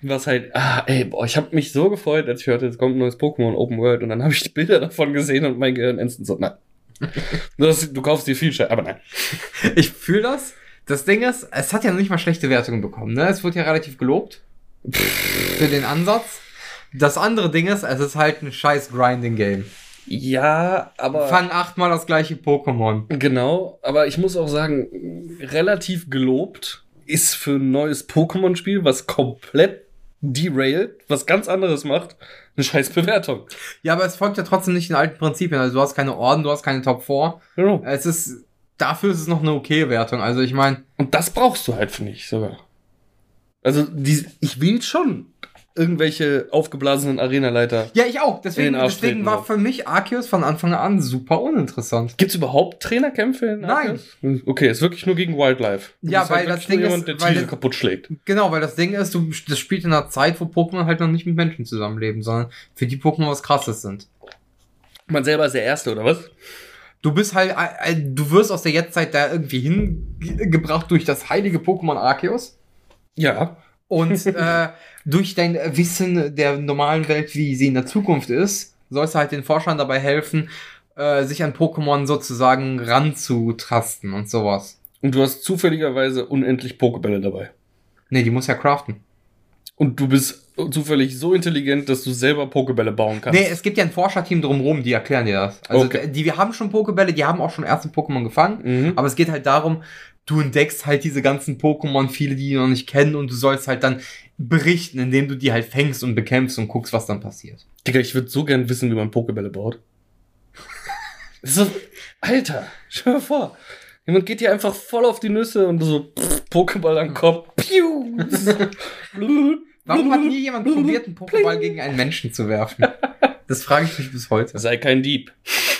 [SPEAKER 1] Was halt, ah, ey, boah, ich habe mich so gefreut, als ich hörte, es kommt ein neues Pokémon Open World und dann habe ich die Bilder davon gesehen und mein Gehirn instant so, nein. Dass du kaufst dir viel Scheiß, aber nein.
[SPEAKER 2] Ich fühle das. Das Ding ist, es hat ja noch nicht mal schlechte Wertungen bekommen. Ne? Es wurde ja relativ gelobt für den Ansatz. Das andere Ding ist, es ist halt ein scheiß Grinding-Game.
[SPEAKER 1] Ja, aber.
[SPEAKER 2] Fang achtmal das gleiche Pokémon.
[SPEAKER 1] Genau, aber ich muss auch sagen, relativ gelobt ist für ein neues Pokémon-Spiel, was komplett derailt, was ganz anderes macht, eine scheiß Bewertung.
[SPEAKER 2] Ja, aber es folgt ja trotzdem nicht den alten Prinzipien. Also du hast keine Orden, du hast keine Top 4.
[SPEAKER 1] Genau.
[SPEAKER 2] Es ist, dafür ist es noch eine okay Wertung. Also ich meine,
[SPEAKER 1] Und das brauchst du halt, finde ich sogar. Also, die, ich will schon irgendwelche aufgeblasenen Arenaleiter.
[SPEAKER 2] ja, ich auch. Deswegen, deswegen war für mich Arceus von Anfang an super uninteressant.
[SPEAKER 1] Gibt's überhaupt Trainerkämpfe in
[SPEAKER 2] Nein.
[SPEAKER 1] Arceus? Okay, ist wirklich nur gegen Wildlife. Du
[SPEAKER 2] Ja,
[SPEAKER 1] halt
[SPEAKER 2] weil das
[SPEAKER 1] wirklich nur
[SPEAKER 2] Ding
[SPEAKER 1] jemand,
[SPEAKER 2] ist- weil das-
[SPEAKER 1] kaputt schlägt.
[SPEAKER 2] Genau, weil das Ding ist, du, das spielt in einer Zeit, wo Pokémon halt noch nicht mit Menschen zusammenleben, sondern für die Pokémon was krasses sind.
[SPEAKER 1] Man selber ist der Erste, oder was?
[SPEAKER 2] Du bist halt, äh, äh, du wirst aus der Jetztzeit da irgendwie hingebracht durch das heilige Pokémon Arceus.
[SPEAKER 1] Ja.
[SPEAKER 2] Und äh, durch dein Wissen der normalen Welt, wie sie in der Zukunft ist, sollst du halt den Forschern dabei helfen, äh, sich an Pokémon sozusagen ranzutasten und sowas.
[SPEAKER 1] Und du hast zufälligerweise unendlich Pokebälle dabei.
[SPEAKER 2] Nee, die muss ja craften.
[SPEAKER 1] Und du bist zufällig so intelligent, dass du selber Pokebälle bauen kannst.
[SPEAKER 2] Nee, es gibt ja ein Forscherteam drumherum, die erklären dir das. Also
[SPEAKER 1] Okay.
[SPEAKER 2] die, wir haben schon Pokebälle, die haben auch schon erste Pokémon gefangen.
[SPEAKER 1] Mhm.
[SPEAKER 2] Aber es geht halt darum, du entdeckst halt diese ganzen Pokémon, viele, die die noch nicht kennen, und du sollst halt dann berichten, indem du die halt fängst und bekämpfst und guckst, was dann passiert.
[SPEAKER 1] Digga, ich würde so gern wissen, wie man Pokebälle baut. so, Alter, stell dir mal vor. Jemand geht dir einfach voll auf die Nüsse und du so pff, Pokéball am Kopf. Piu.
[SPEAKER 2] Warum hat nie jemand probiert, einen Pokéball gegen einen Menschen zu werfen? Das frage ich mich bis heute.
[SPEAKER 1] Sei kein Dieb.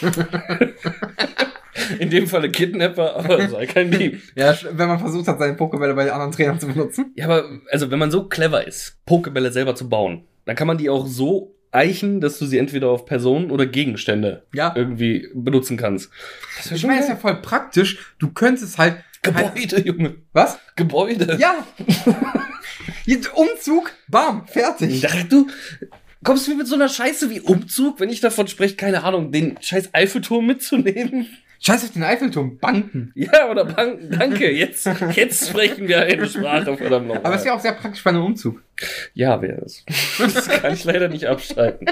[SPEAKER 1] In dem Falle Kidnapper, aber sei kein Dieb.
[SPEAKER 2] Ja, wenn man versucht hat, seine Pokébälle bei den anderen Trainern zu benutzen.
[SPEAKER 1] Ja, aber also wenn man so clever ist, Pokebälle selber zu bauen, dann kann man die auch so eichen, dass du sie entweder auf Personen oder Gegenstände
[SPEAKER 2] Ja.
[SPEAKER 1] irgendwie benutzen kannst. Das
[SPEAKER 2] Ich meine, das ist ja voll praktisch. Du könntest halt.
[SPEAKER 1] Gebäude, Junge.
[SPEAKER 2] Was?
[SPEAKER 1] Gebäude.
[SPEAKER 2] Ja! Jetzt Umzug, bam, fertig.
[SPEAKER 1] Dachte, du kommst du mir mit so einer Scheiße wie Umzug, wenn ich davon spreche, keine Ahnung, den scheiß Eiffelturm mitzunehmen?
[SPEAKER 2] Scheiß auf den Eiffelturm, Banken.
[SPEAKER 1] Ja, oder Banken, danke. Jetzt, jetzt sprechen wir eine Sprache, verdammt nochmal.
[SPEAKER 2] Aber es ist ja auch sehr praktisch bei einem Umzug.
[SPEAKER 1] Ja, wäre es. Das kann ich leider nicht abstreiten.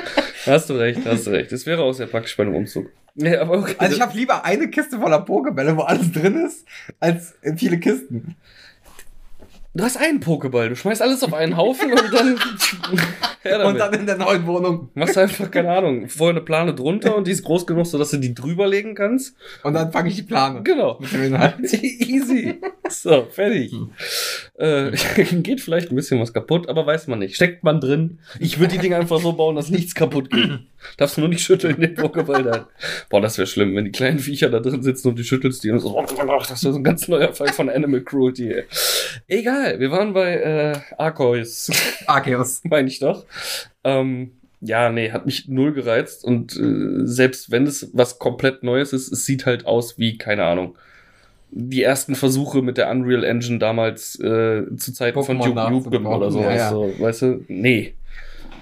[SPEAKER 1] Hast du recht, hast du recht. Das wäre auch sehr praktisch bei einem Umzug. Ja, aber okay.
[SPEAKER 2] Also ich habe lieber eine Kiste voller Pokebälle, wo alles drin ist, als viele Kisten.
[SPEAKER 1] du hast einen Pokéball, du schmeißt alles auf einen Haufen und dann.
[SPEAKER 2] Und dann in der neuen Wohnung.
[SPEAKER 1] Machst einfach, keine Ahnung, vorher eine Plane drunter und die ist groß genug, sodass du die drüber legen kannst.
[SPEAKER 2] Und dann fange ich die Plane.
[SPEAKER 1] Genau.
[SPEAKER 2] Mit dem Inhalt.
[SPEAKER 1] Easy. So, fertig. Äh, geht vielleicht ein bisschen was kaputt, aber weiß man nicht. Steckt man drin? Ich würde die Dinger einfach so bauen, dass nichts kaputt geht. Darfst du nur nicht schütteln, den Pokéball dann. Boah, das wäre schlimm, wenn die kleinen Viecher da drin sitzen und die schüttelst die und so. Das wäre so ein ganz neuer Fall von Animal Cruelty. Ey. Egal, wir waren bei äh, Arceus,
[SPEAKER 2] Arceus.
[SPEAKER 1] meine ich doch. Ähm, ja, nee, hat mich null gereizt und äh, selbst wenn es was komplett Neues ist, es sieht halt aus wie, keine Ahnung, die ersten Versuche mit der Unreal Engine damals äh, zu Zeiten von
[SPEAKER 2] Pokémon
[SPEAKER 1] Duke Nukem oder sowas.
[SPEAKER 2] Ja, ja.
[SPEAKER 1] So, weißt du? Nee.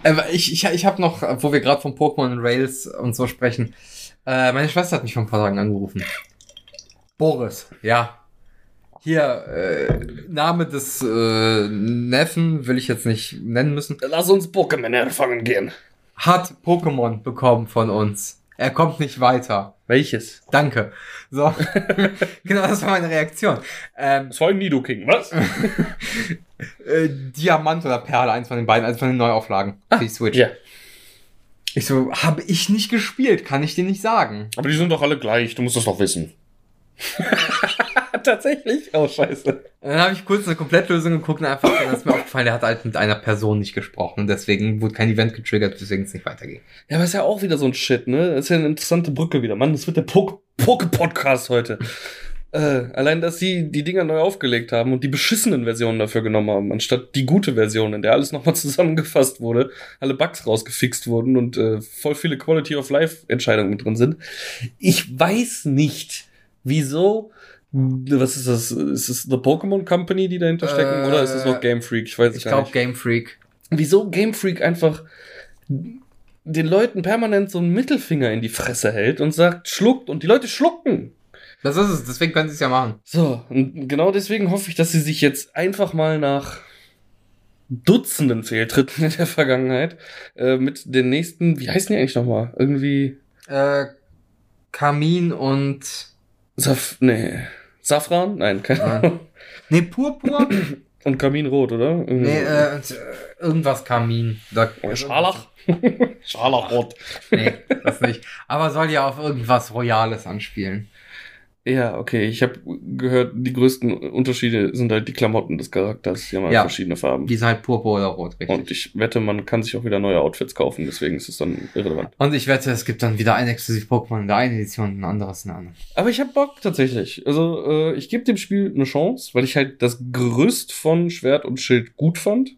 [SPEAKER 2] Aber ich, ich, ich habe noch, wo wir gerade von Pokémon und Rails und so sprechen, äh, meine Schwester hat mich vor ein paar Tagen angerufen. Boris, ja. Hier, äh, Name des äh, Neffen will ich jetzt nicht nennen müssen,
[SPEAKER 1] Lass uns Pokémon erfangen gehen.
[SPEAKER 2] hat Pokémon bekommen von uns. Er kommt nicht weiter.
[SPEAKER 1] Welches?
[SPEAKER 2] Danke. So. genau, das war meine Reaktion. Ähm,
[SPEAKER 1] Das war ein Nidoking, was?
[SPEAKER 2] äh, Diamant oder Perle, eins von den beiden, eins von den Neuauflagen für die Switch.
[SPEAKER 1] Ja.
[SPEAKER 2] Ich so, habe ich nicht gespielt, kann ich dir nicht sagen.
[SPEAKER 1] Aber die sind doch alle gleich, du musst das doch wissen. Tatsächlich? Oh, scheiße.
[SPEAKER 2] Dann habe ich kurz eine Komplettlösung geguckt und einfach, dann ist mir aufgefallen, der hat halt mit einer Person nicht gesprochen. Und deswegen wurde kein Event getriggert, weswegen es nicht weiterging.
[SPEAKER 1] Ja, aber ist ja auch wieder so ein Shit, ne? Das ist ja eine interessante Brücke wieder. Mann, das wird der Poke- Poke-Podcast heute. Äh, allein, dass sie die Dinger neu aufgelegt haben und die beschissenen Versionen dafür genommen haben, anstatt die gute Version, in der alles nochmal zusammengefasst wurde, alle Bugs rausgefixt wurden und äh, voll viele Quality of Life Entscheidungen mit drin sind. Ich weiß nicht, wieso. Was ist das? Ist es The Pokémon Company, die dahinter stecken?
[SPEAKER 2] Äh,
[SPEAKER 1] oder ist es noch Game Freak? Ich weiß es
[SPEAKER 2] Ich
[SPEAKER 1] gar
[SPEAKER 2] glaube
[SPEAKER 1] nicht.
[SPEAKER 2] Game Freak.
[SPEAKER 1] Wieso Game Freak einfach den Leuten permanent so einen Mittelfinger in die Fresse hält und sagt, schluckt und die Leute schlucken.
[SPEAKER 2] Das ist es, deswegen können sie es ja machen.
[SPEAKER 1] So, und genau deswegen hoffe ich, dass sie sich jetzt einfach mal nach Dutzenden Fehltritten in der Vergangenheit äh, mit den nächsten, wie heißen die eigentlich nochmal? Irgendwie
[SPEAKER 2] Äh, Kamin und.
[SPEAKER 1] Saf, nee, Safran? Nein, keine. Ahnung.
[SPEAKER 2] Nee, Purpur?
[SPEAKER 1] Und Kaminrot, oder? Irgendwie
[SPEAKER 2] nee, äh, äh, irgendwas Kamin. Da,
[SPEAKER 1] Oder Scharlach? Scharlachrot.
[SPEAKER 2] Nee, das nicht. Aber soll ja auf irgendwas Royales anspielen.
[SPEAKER 1] Ja, okay. Ich habe gehört, die größten Unterschiede sind halt die Klamotten des Charakters. Die haben halt
[SPEAKER 2] Ja.
[SPEAKER 1] verschiedene Farben.
[SPEAKER 2] Die sind halt Purpur oder Rot, richtig.
[SPEAKER 1] Und ich wette, man kann sich auch wieder neue Outfits kaufen, deswegen ist es dann irrelevant.
[SPEAKER 2] Und ich wette, es gibt dann wieder ein exklusiv Pokémon in der einen Edition und ein anderes in der anderen.
[SPEAKER 1] Aber ich habe Bock tatsächlich. Also äh, ich gebe dem Spiel eine Chance, weil ich halt das Gerüst von Schwert und Schild gut fand.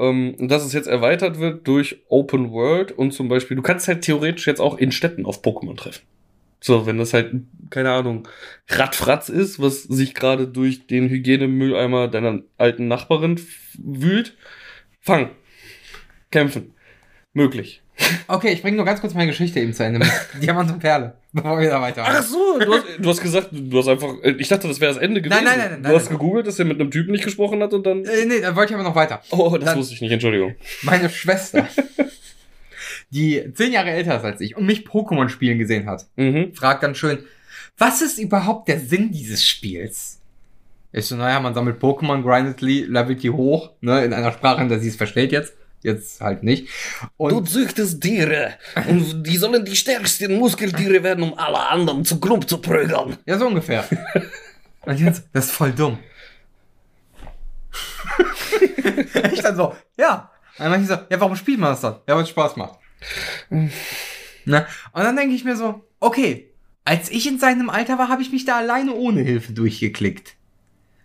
[SPEAKER 1] Ähm, und dass es jetzt erweitert wird durch Open World und zum Beispiel, du kannst halt theoretisch jetzt auch in Städten auf Pokémon treffen. So, wenn das halt, keine Ahnung, Radfratz ist, was sich gerade durch den Hygienemülleimer deiner alten Nachbarin wühlt, fang. Kämpfen. Möglich.
[SPEAKER 2] Okay, ich bringe nur ganz kurz meine Geschichte eben zu Ende Diamant und Perle, bevor wir da
[SPEAKER 1] Ach
[SPEAKER 2] weitermachen.
[SPEAKER 1] so, du hast, du hast gesagt, du hast einfach, ich dachte, das wäre das Ende gewesen.
[SPEAKER 2] Nein, nein, nein,
[SPEAKER 1] Du
[SPEAKER 2] nein,
[SPEAKER 1] hast
[SPEAKER 2] nein.
[SPEAKER 1] gegoogelt, dass er mit einem Typen nicht gesprochen hat und dann.
[SPEAKER 2] Äh, nee, da wollte ich aber noch weiter.
[SPEAKER 1] Oh, das
[SPEAKER 2] Dann-
[SPEAKER 1] wusste ich nicht, Entschuldigung.
[SPEAKER 2] Meine Schwester, die zehn Jahre älter ist als ich und mich Pokémon spielen gesehen hat,
[SPEAKER 1] Mhm.
[SPEAKER 2] fragt dann schön, was ist überhaupt der Sinn dieses Spiels? Ich so, naja, man sammelt Pokémon, grindet, li- levelt die hoch, ne, in einer Sprache, in der sie es versteht jetzt. Jetzt halt nicht. Und
[SPEAKER 1] züchtest Tiere und die sollen die stärksten Muskeltiere werden, um alle anderen zu Klump zu prügeln.
[SPEAKER 2] Ja, so ungefähr. Und jetzt, das ist voll dumm. ich dann so, ja. Und dann ich so, ja, warum spielt man das dann? Ja, weil es Spaß macht. Na, und dann denke ich mir so, okay, als ich in seinem Alter war, habe ich mich da alleine ohne Hilfe durchgeklickt.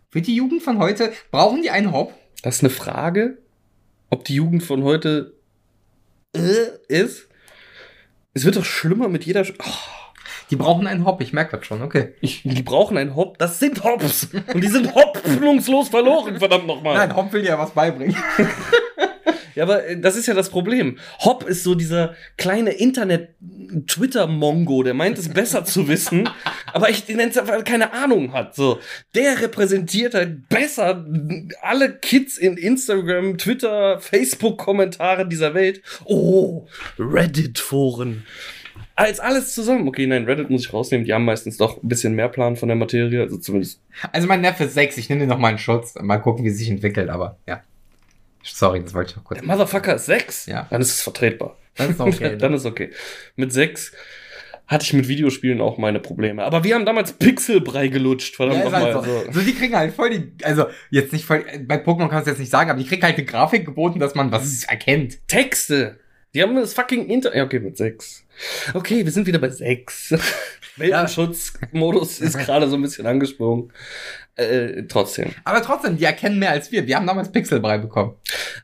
[SPEAKER 2] Für die Jugend von heute, brauchen die einen Hop?
[SPEAKER 1] Das ist eine Frage, ob die Jugend von heute äh, ist. Es wird doch schlimmer mit jeder. Sch oh,
[SPEAKER 2] Die brauchen einen Hop, ich merke das schon, okay.
[SPEAKER 1] ich, die brauchen einen Hop. Das sind Hops. Und die sind hoffnungslos verloren, verdammt nochmal.
[SPEAKER 2] Nein, Hop will dir ja was beibringen.
[SPEAKER 1] Ja, aber äh, das ist ja das Problem. Hop ist so dieser kleine Internet-Twitter-Mongo, der meint es besser zu wissen, aber ich nenne es weil er keine Ahnung hat. So, der repräsentiert halt besser alle Kids in Instagram, Twitter, Facebook-Kommentare dieser Welt. Oh, Reddit-Foren. Als alles zusammen. Okay, nein, Reddit muss ich rausnehmen. Die haben meistens doch ein bisschen mehr Plan von der Materie, also zumindest.
[SPEAKER 2] Also mein Neffe ist sechs, ich nehme den noch mal in Schutz. Mal gucken, wie es sich entwickelt, aber ja. Sorry, das wollte ich noch kurz.
[SPEAKER 1] Der Motherfucker ist sechs.
[SPEAKER 2] Ja.
[SPEAKER 1] Dann ist es vertretbar.
[SPEAKER 2] Das ist okay.
[SPEAKER 1] Dann ist okay. Mit sechs hatte ich mit Videospielen auch meine Probleme. Aber wir haben damals Pixelbrei gelutscht, verdammt
[SPEAKER 2] Ja,
[SPEAKER 1] nochmal.
[SPEAKER 2] halt so.
[SPEAKER 1] so.
[SPEAKER 2] so, die kriegen halt voll die, also jetzt nicht voll, bei Pokémon kannst du jetzt nicht sagen, aber die kriegen halt eine Grafik geboten, dass man was erkennt.
[SPEAKER 1] Texte. Die haben das fucking Inter... Ja, okay, mit sechs. Okay, wir sind wieder bei sechs. Weltenschutzmodus ist gerade so ein bisschen angesprungen. Äh, trotzdem.
[SPEAKER 2] Aber trotzdem, die erkennen mehr als wir. Wir haben damals Pixelbrei bekommen.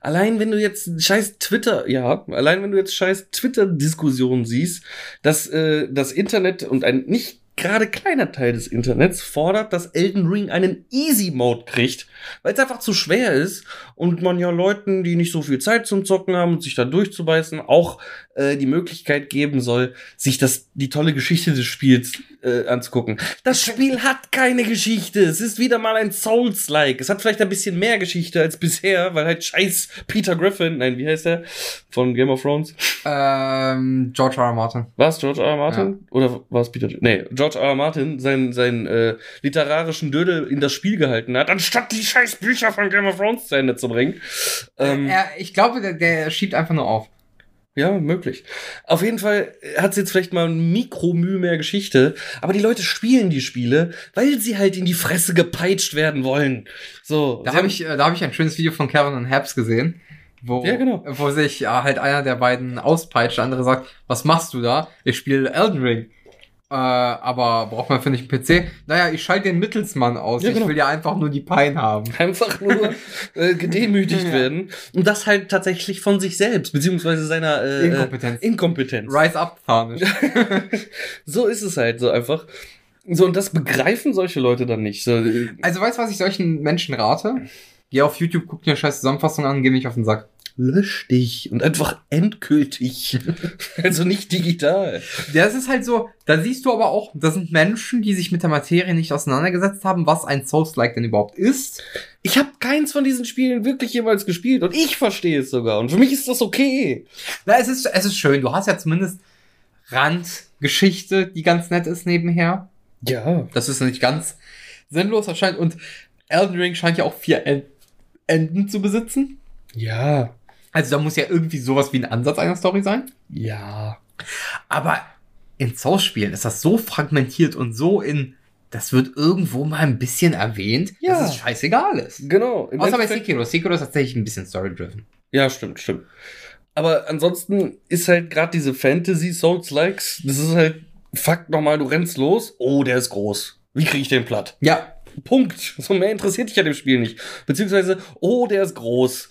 [SPEAKER 1] Allein wenn du jetzt scheiß Twitter, ja, allein wenn du jetzt scheiß Twitter-Diskussionen siehst, dass äh, das Internet und ein nicht gerade kleiner Teil des Internets fordert, dass Elden Ring einen Easy-Mode kriegt, weil es einfach zu schwer ist und man ja Leuten, die nicht so viel Zeit zum Zocken haben und sich da durchzubeißen, auch äh, die Möglichkeit geben soll, sich das die tolle Geschichte des Spiels äh, anzugucken. Das Spiel hat keine Geschichte. Es ist wieder mal ein Souls-like. Es hat vielleicht ein bisschen mehr Geschichte als bisher, weil halt scheiß Peter Griffin, nein, wie heißt der? Von Game of Thrones.
[SPEAKER 2] Ähm, George R. R. Martin.
[SPEAKER 1] War es George R. R. Martin? Oder war es Peter? Nee, George R. R. Martin seinen, seinen äh, literarischen Dödel in das Spiel gehalten hat, anstatt die scheiß Bücher von Game of Thrones zu Ende zu bringen. Ähm,
[SPEAKER 2] er, ich glaube, der, der schiebt einfach nur auf.
[SPEAKER 1] Ja, möglich. Auf jeden Fall hat es jetzt vielleicht mal ein Mikromühe mehr Geschichte, aber die Leute spielen die Spiele, weil sie halt in die Fresse gepeitscht werden wollen. So.
[SPEAKER 2] Da
[SPEAKER 1] sie
[SPEAKER 2] habe ich, äh, da hab ich ein schönes Video von Kevin und Habs gesehen, wo,
[SPEAKER 1] Ja, genau.
[SPEAKER 2] wo sich ja, halt einer der beiden auspeitscht, der andere sagt, was machst du da? Ich spiele Elden Ring. Äh, aber braucht man für nicht einen PC? Naja, ich schalte den Mittelsmann aus.
[SPEAKER 1] Ja, genau.
[SPEAKER 2] Ich will ja einfach nur die Pein haben.
[SPEAKER 1] einfach nur äh, gedemütigt
[SPEAKER 2] Ja.
[SPEAKER 1] werden. Und das halt tatsächlich von sich selbst, beziehungsweise seiner äh,
[SPEAKER 2] Inkompetenz.
[SPEAKER 1] Äh, Inkompetenz.
[SPEAKER 2] Rise up, Tarnish.
[SPEAKER 1] So ist es halt so einfach. So, und das begreifen solche Leute dann nicht. So, äh,
[SPEAKER 2] Also weißt du, was ich solchen Menschen rate? Geh auf YouTube, guck dir eine scheiß Zusammenfassung an, geh nicht auf den Sack.
[SPEAKER 1] Lösch dich und einfach endgültig. also nicht digital.
[SPEAKER 2] Das ist halt so, da siehst du aber auch, das sind Menschen, die sich mit der Materie nicht auseinandergesetzt haben, was ein Souls-like denn überhaupt ist.
[SPEAKER 1] Ich habe keins von diesen Spielen wirklich jemals gespielt und ich verstehe es sogar. Und für mich ist das okay.
[SPEAKER 2] Na, es ist, es ist schön, du hast ja zumindest Randgeschichte, die ganz nett ist nebenher.
[SPEAKER 1] Ja.
[SPEAKER 2] Das ist nicht ganz sinnlos erscheint und Elden Ring scheint ja auch vier En- Enden zu besitzen.
[SPEAKER 1] Ja.
[SPEAKER 2] Also da muss ja irgendwie sowas wie ein Ansatz einer Story sein.
[SPEAKER 1] Ja.
[SPEAKER 2] Aber in Souls-Spielen ist das so fragmentiert und so in, das wird irgendwo mal ein bisschen erwähnt,
[SPEAKER 1] Ja.
[SPEAKER 2] dass es scheißegal ist.
[SPEAKER 1] Genau. Im
[SPEAKER 2] Außer bei Sekiro. Sekiro ist tatsächlich ein bisschen story-driven.
[SPEAKER 1] Ja, stimmt, stimmt. Aber ansonsten ist halt gerade diese Fantasy Souls Likes, das ist halt Fakt nochmal, du rennst los, oh, der ist groß. Wie kriege ich den platt?
[SPEAKER 2] Ja,
[SPEAKER 1] Punkt. So mehr interessiert dich ja dem Spiel nicht. Beziehungsweise, oh, der ist groß.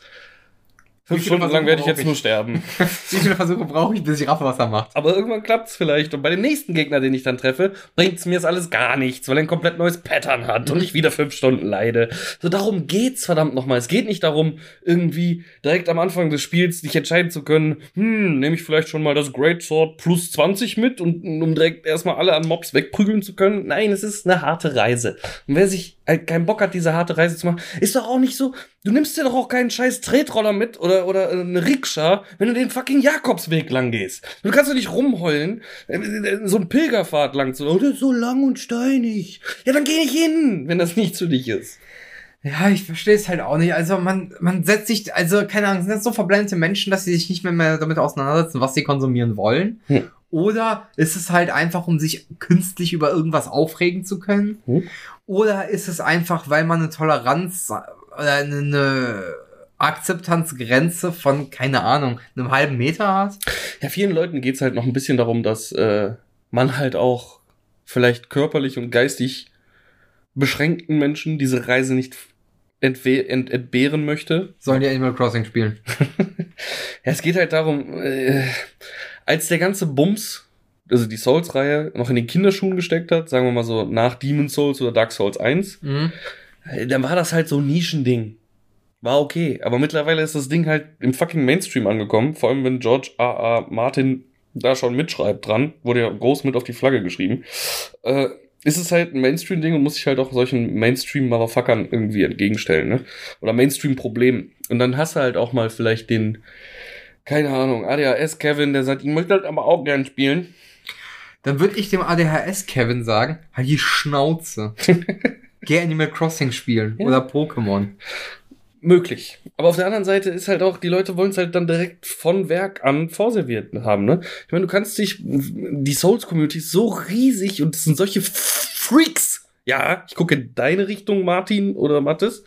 [SPEAKER 1] Fünf Stunden lang
[SPEAKER 2] Versuche
[SPEAKER 1] werde ich jetzt
[SPEAKER 2] ich?
[SPEAKER 1] nur sterben.
[SPEAKER 2] wie viele Versuche brauche ich, bis ich raffe, was er macht?
[SPEAKER 1] Aber irgendwann klappt's vielleicht. Und bei dem nächsten Gegner, den ich dann treffe, bringt's mir das alles gar nichts, weil er ein komplett neues Pattern hat und ich wieder fünf Stunden leide. So darum geht's verdammt nochmal. Es geht nicht darum, irgendwie direkt am Anfang des Spiels dich entscheiden zu können, hm, nehme ich vielleicht schon mal das Great Sword plus 20 mit, und, um direkt erstmal alle an Mobs wegprügeln zu können. Nein, es ist eine harte Reise. Und wer sich halt keinen Bock hat, diese harte Reise zu machen, ist doch auch nicht so, du nimmst dir doch auch keinen scheiß Tretroller mit oder, oder äh, eine Rikscha, wenn du den fucking Jakobsweg lang gehst. Du kannst doch nicht rumheulen, äh, äh, so ein Pilgerpfad lang zu, oh, das ist so lang und steinig. Ja, dann geh nicht hin, wenn das nicht für dich ist.
[SPEAKER 2] Ja, ich verstehe es halt auch nicht. Also man, man setzt sich, also keine Ahnung, sind das so verblendete Menschen, dass sie sich nicht mehr, mehr damit auseinandersetzen, was sie konsumieren wollen?
[SPEAKER 1] Hm.
[SPEAKER 2] Oder ist es halt einfach, um sich künstlich über irgendwas aufregen zu können?
[SPEAKER 1] Hm.
[SPEAKER 2] Oder ist es einfach, weil man eine Toleranz oder eine, Akzeptanzgrenze von, keine Ahnung, einem halben Meter hat?
[SPEAKER 1] Ja, vielen Leuten geht's halt noch ein bisschen darum, dass äh, man halt auch vielleicht körperlich und geistig beschränkten Menschen diese Reise nicht ent entbehren möchte.
[SPEAKER 2] Sollen die Animal Crossing spielen?
[SPEAKER 1] Ja, es geht halt darum, äh, als der ganze Bums, also die Souls-Reihe, noch in den Kinderschuhen gesteckt hat, sagen wir mal so nach Demon's Souls oder Dark Souls 1,
[SPEAKER 2] Mhm.
[SPEAKER 1] Dann war das halt so ein Nischending. War okay, aber mittlerweile ist das Ding halt im fucking Mainstream angekommen, vor allem wenn George R. R. Martin da schon mitschreibt dran, wurde ja groß mit auf die Flagge geschrieben, äh, ist es halt ein Mainstream-Ding und muss sich halt auch solchen Mainstream-Motherfuckern irgendwie entgegenstellen, ne? Oder Mainstream-Problemen. Und dann hast du halt auch mal vielleicht den, keine Ahnung, ADHS Kevin, der sagt, ich möchte halt aber auch gern spielen.
[SPEAKER 2] Dann würde ich dem ADHS-Kevin sagen, halt die Schnauze. Geh Animal Crossing spielen
[SPEAKER 1] Ja.
[SPEAKER 2] oder Pokémon.
[SPEAKER 1] Möglich. Aber auf der anderen Seite ist halt auch, die Leute wollen es halt dann direkt von Werk an vorserviert haben, ne? Ich meine, du kannst dich, die Souls-Community ist so riesig und es sind solche Freaks. Ja, ich gucke in deine Richtung, Martin oder Mathis.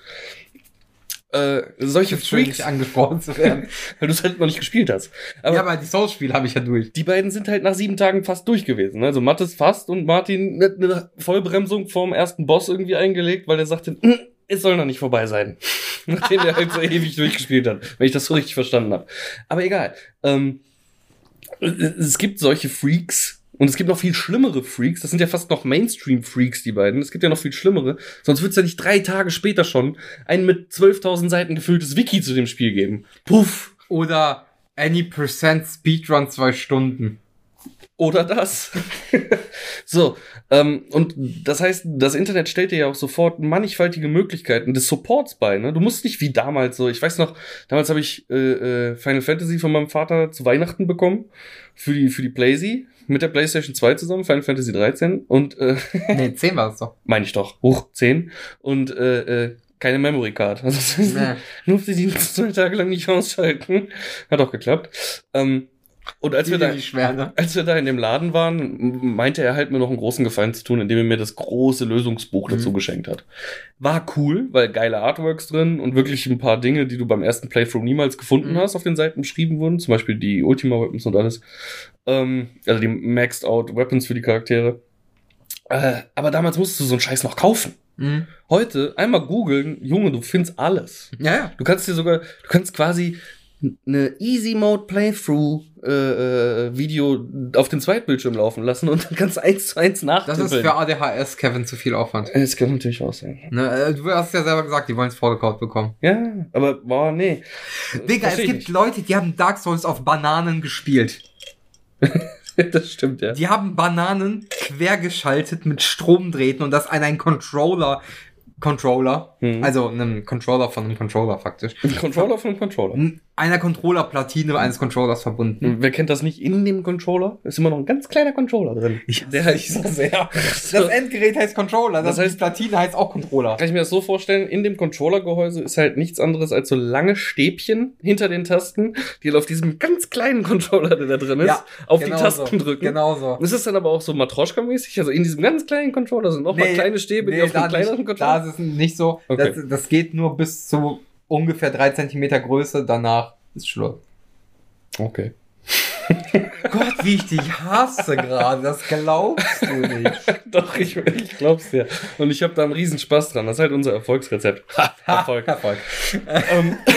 [SPEAKER 1] Äh, solche Freaks,
[SPEAKER 2] angesprochen zu werden.
[SPEAKER 1] weil du es halt noch nicht gespielt hast. Aber
[SPEAKER 2] ja, aber die Souls-Spiele habe ich ja durch.
[SPEAKER 1] die beiden sind halt nach sieben Tagen fast durch gewesen. ne? Also Mathis fast und Martin hat eine Vollbremsung vorm ersten Boss irgendwie eingelegt, weil er sagte, "Mm, es soll noch nicht vorbei sein. Nachdem der halt so ewig durchgespielt hat, wenn ich das so richtig verstanden habe. Aber egal. Ähm, es gibt solche Freaks und es gibt noch viel schlimmere Freaks. Das sind ja fast noch Mainstream-Freaks, die beiden. Es gibt ja noch viel schlimmere. Sonst wird es ja nicht drei Tage später schon ein mit 12.000 Seiten gefülltes Wiki zu dem Spiel geben. Puff.
[SPEAKER 2] Oder Any Percent Speedrun zwei Stunden.
[SPEAKER 1] Oder das. so, ähm, und das heißt, das Internet stellt dir ja auch sofort mannigfaltige Möglichkeiten des Supports bei. Ne? Du musst nicht wie damals so, ich weiß noch, damals habe ich äh, äh, Final Fantasy von meinem Vater zu Weihnachten bekommen für die, für die Playsee mit der PlayStation 2 zusammen, Final Fantasy 13 und äh,
[SPEAKER 2] Nee, 10 war es doch.
[SPEAKER 1] meine ich doch, hoch 10 und äh, äh, keine Memory Card. Also
[SPEAKER 2] Nee.
[SPEAKER 1] durfte die zwei Tage lang nicht ausschalten. Hat auch geklappt. Ähm, Und als wir, da,
[SPEAKER 2] ne?
[SPEAKER 1] als wir da in dem Laden waren, meinte er halt mir noch einen großen Gefallen zu tun, indem er mir das große Lösungsbuch dazu
[SPEAKER 2] Mhm.
[SPEAKER 1] geschenkt hat. War cool, weil geile Artworks drin und wirklich ein paar Dinge, die du beim ersten Playthrough niemals gefunden
[SPEAKER 2] Mhm.
[SPEAKER 1] hast, auf den Seiten beschrieben wurden. Zum Beispiel die Ultima Weapons und alles. Ähm, also die Maxed Out Weapons für die Charaktere. Äh, aber damals musstest du so einen Scheiß noch kaufen.
[SPEAKER 2] Mhm.
[SPEAKER 1] Heute einmal googeln, Junge, du findest alles.
[SPEAKER 2] Ja, ja.
[SPEAKER 1] Du kannst dir sogar, du kannst quasi eine Easy Mode Playthrough äh, äh, Video auf dem Zweitbildschirm laufen lassen und dann kannst du eins zu eins
[SPEAKER 2] Das
[SPEAKER 1] nachtippeln.
[SPEAKER 2] ist für ADHS, Kevin, zu viel Aufwand.
[SPEAKER 1] Es kann natürlich auch sein.
[SPEAKER 2] Ne, äh, du hast ja selber gesagt, die wollen es vorgekaut bekommen.
[SPEAKER 1] Ja, aber boah, nee.
[SPEAKER 2] Digga, es gibt Leute, die haben Dark Souls auf Bananen gespielt.
[SPEAKER 1] nicht. das stimmt, ja.
[SPEAKER 2] Die haben Bananen quergeschaltet mit Stromdrähten und das an einen Controller. Controller.
[SPEAKER 1] Hm.
[SPEAKER 2] Also einem Controller von einem Controller faktisch.
[SPEAKER 1] Ein Controller von einem Controller.
[SPEAKER 2] Einer Controller-Platine eines Controllers verbunden.
[SPEAKER 1] Wer kennt das nicht? In dem Controller ist immer noch ein ganz kleiner Controller drin.
[SPEAKER 2] Ich-
[SPEAKER 1] Der heißt so sehr.
[SPEAKER 2] Das Endgerät heißt Controller, das,
[SPEAKER 1] Das heißt-
[SPEAKER 2] Platine heißt auch Controller.
[SPEAKER 1] Kann ich mir das so vorstellen, in dem Controllergehäuse ist halt nichts anderes als so lange Stäbchen hinter den Tasten, die halt auf diesem ganz kleinen Controller, der da drin ist,
[SPEAKER 2] Ja,
[SPEAKER 1] auf
[SPEAKER 2] genau
[SPEAKER 1] die Tasten
[SPEAKER 2] so.
[SPEAKER 1] drücken.
[SPEAKER 2] Genau so.
[SPEAKER 1] Es ist dann aber auch so Matroschka-mäßig, also in diesem ganz kleinen Controller sind noch mal
[SPEAKER 2] Nee,
[SPEAKER 1] kleine Stäbe, die
[SPEAKER 2] Nee,
[SPEAKER 1] auf
[SPEAKER 2] da
[SPEAKER 1] dem kleineren Controller.
[SPEAKER 2] da ist es nicht so.
[SPEAKER 1] Okay.
[SPEAKER 2] Das, das geht nur bis zu ungefähr drei Zentimeter Größe, danach ist Schluss.
[SPEAKER 1] Okay.
[SPEAKER 2] Gott, wie ich dich hasse gerade, das glaubst du nicht.
[SPEAKER 1] Doch, ich, ich glaub's dir. Und ich habe da einen riesen Spaß dran. Das ist halt unser Erfolgsrezept. Ha, Erfolg.
[SPEAKER 2] Erfolg.
[SPEAKER 1] ähm,